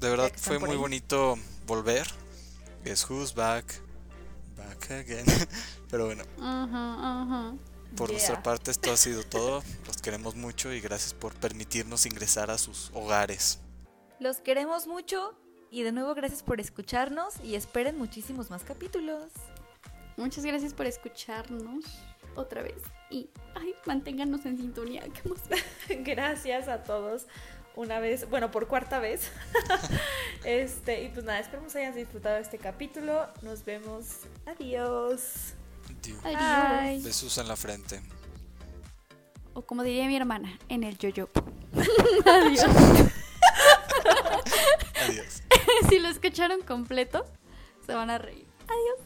de verdad fue muy
ahí.
bonito volver. Guess who's back? Back again. Pero bueno,
ajá.
Por nuestra parte esto ha sido todo. Los queremos mucho y gracias por permitirnos ingresar a sus hogares.
Los queremos mucho y de nuevo gracias por escucharnos y esperen muchísimos más capítulos.
Muchas gracias por escucharnos otra vez y ay, manténganos en sintonía. Qué. [LAUGHS]
Gracias a todos una vez, bueno, por cuarta vez. [LAUGHS] este, y pues nada, esperemos hayan disfrutado este capítulo. Nos vemos. Adiós.
Diu.
Adiós.
Besos en la frente.
O como diría mi hermana, en el yo-yo. [LAUGHS] Adiós.
Adiós. [LAUGHS]
si lo escucharon completo, se van a reír. Adiós.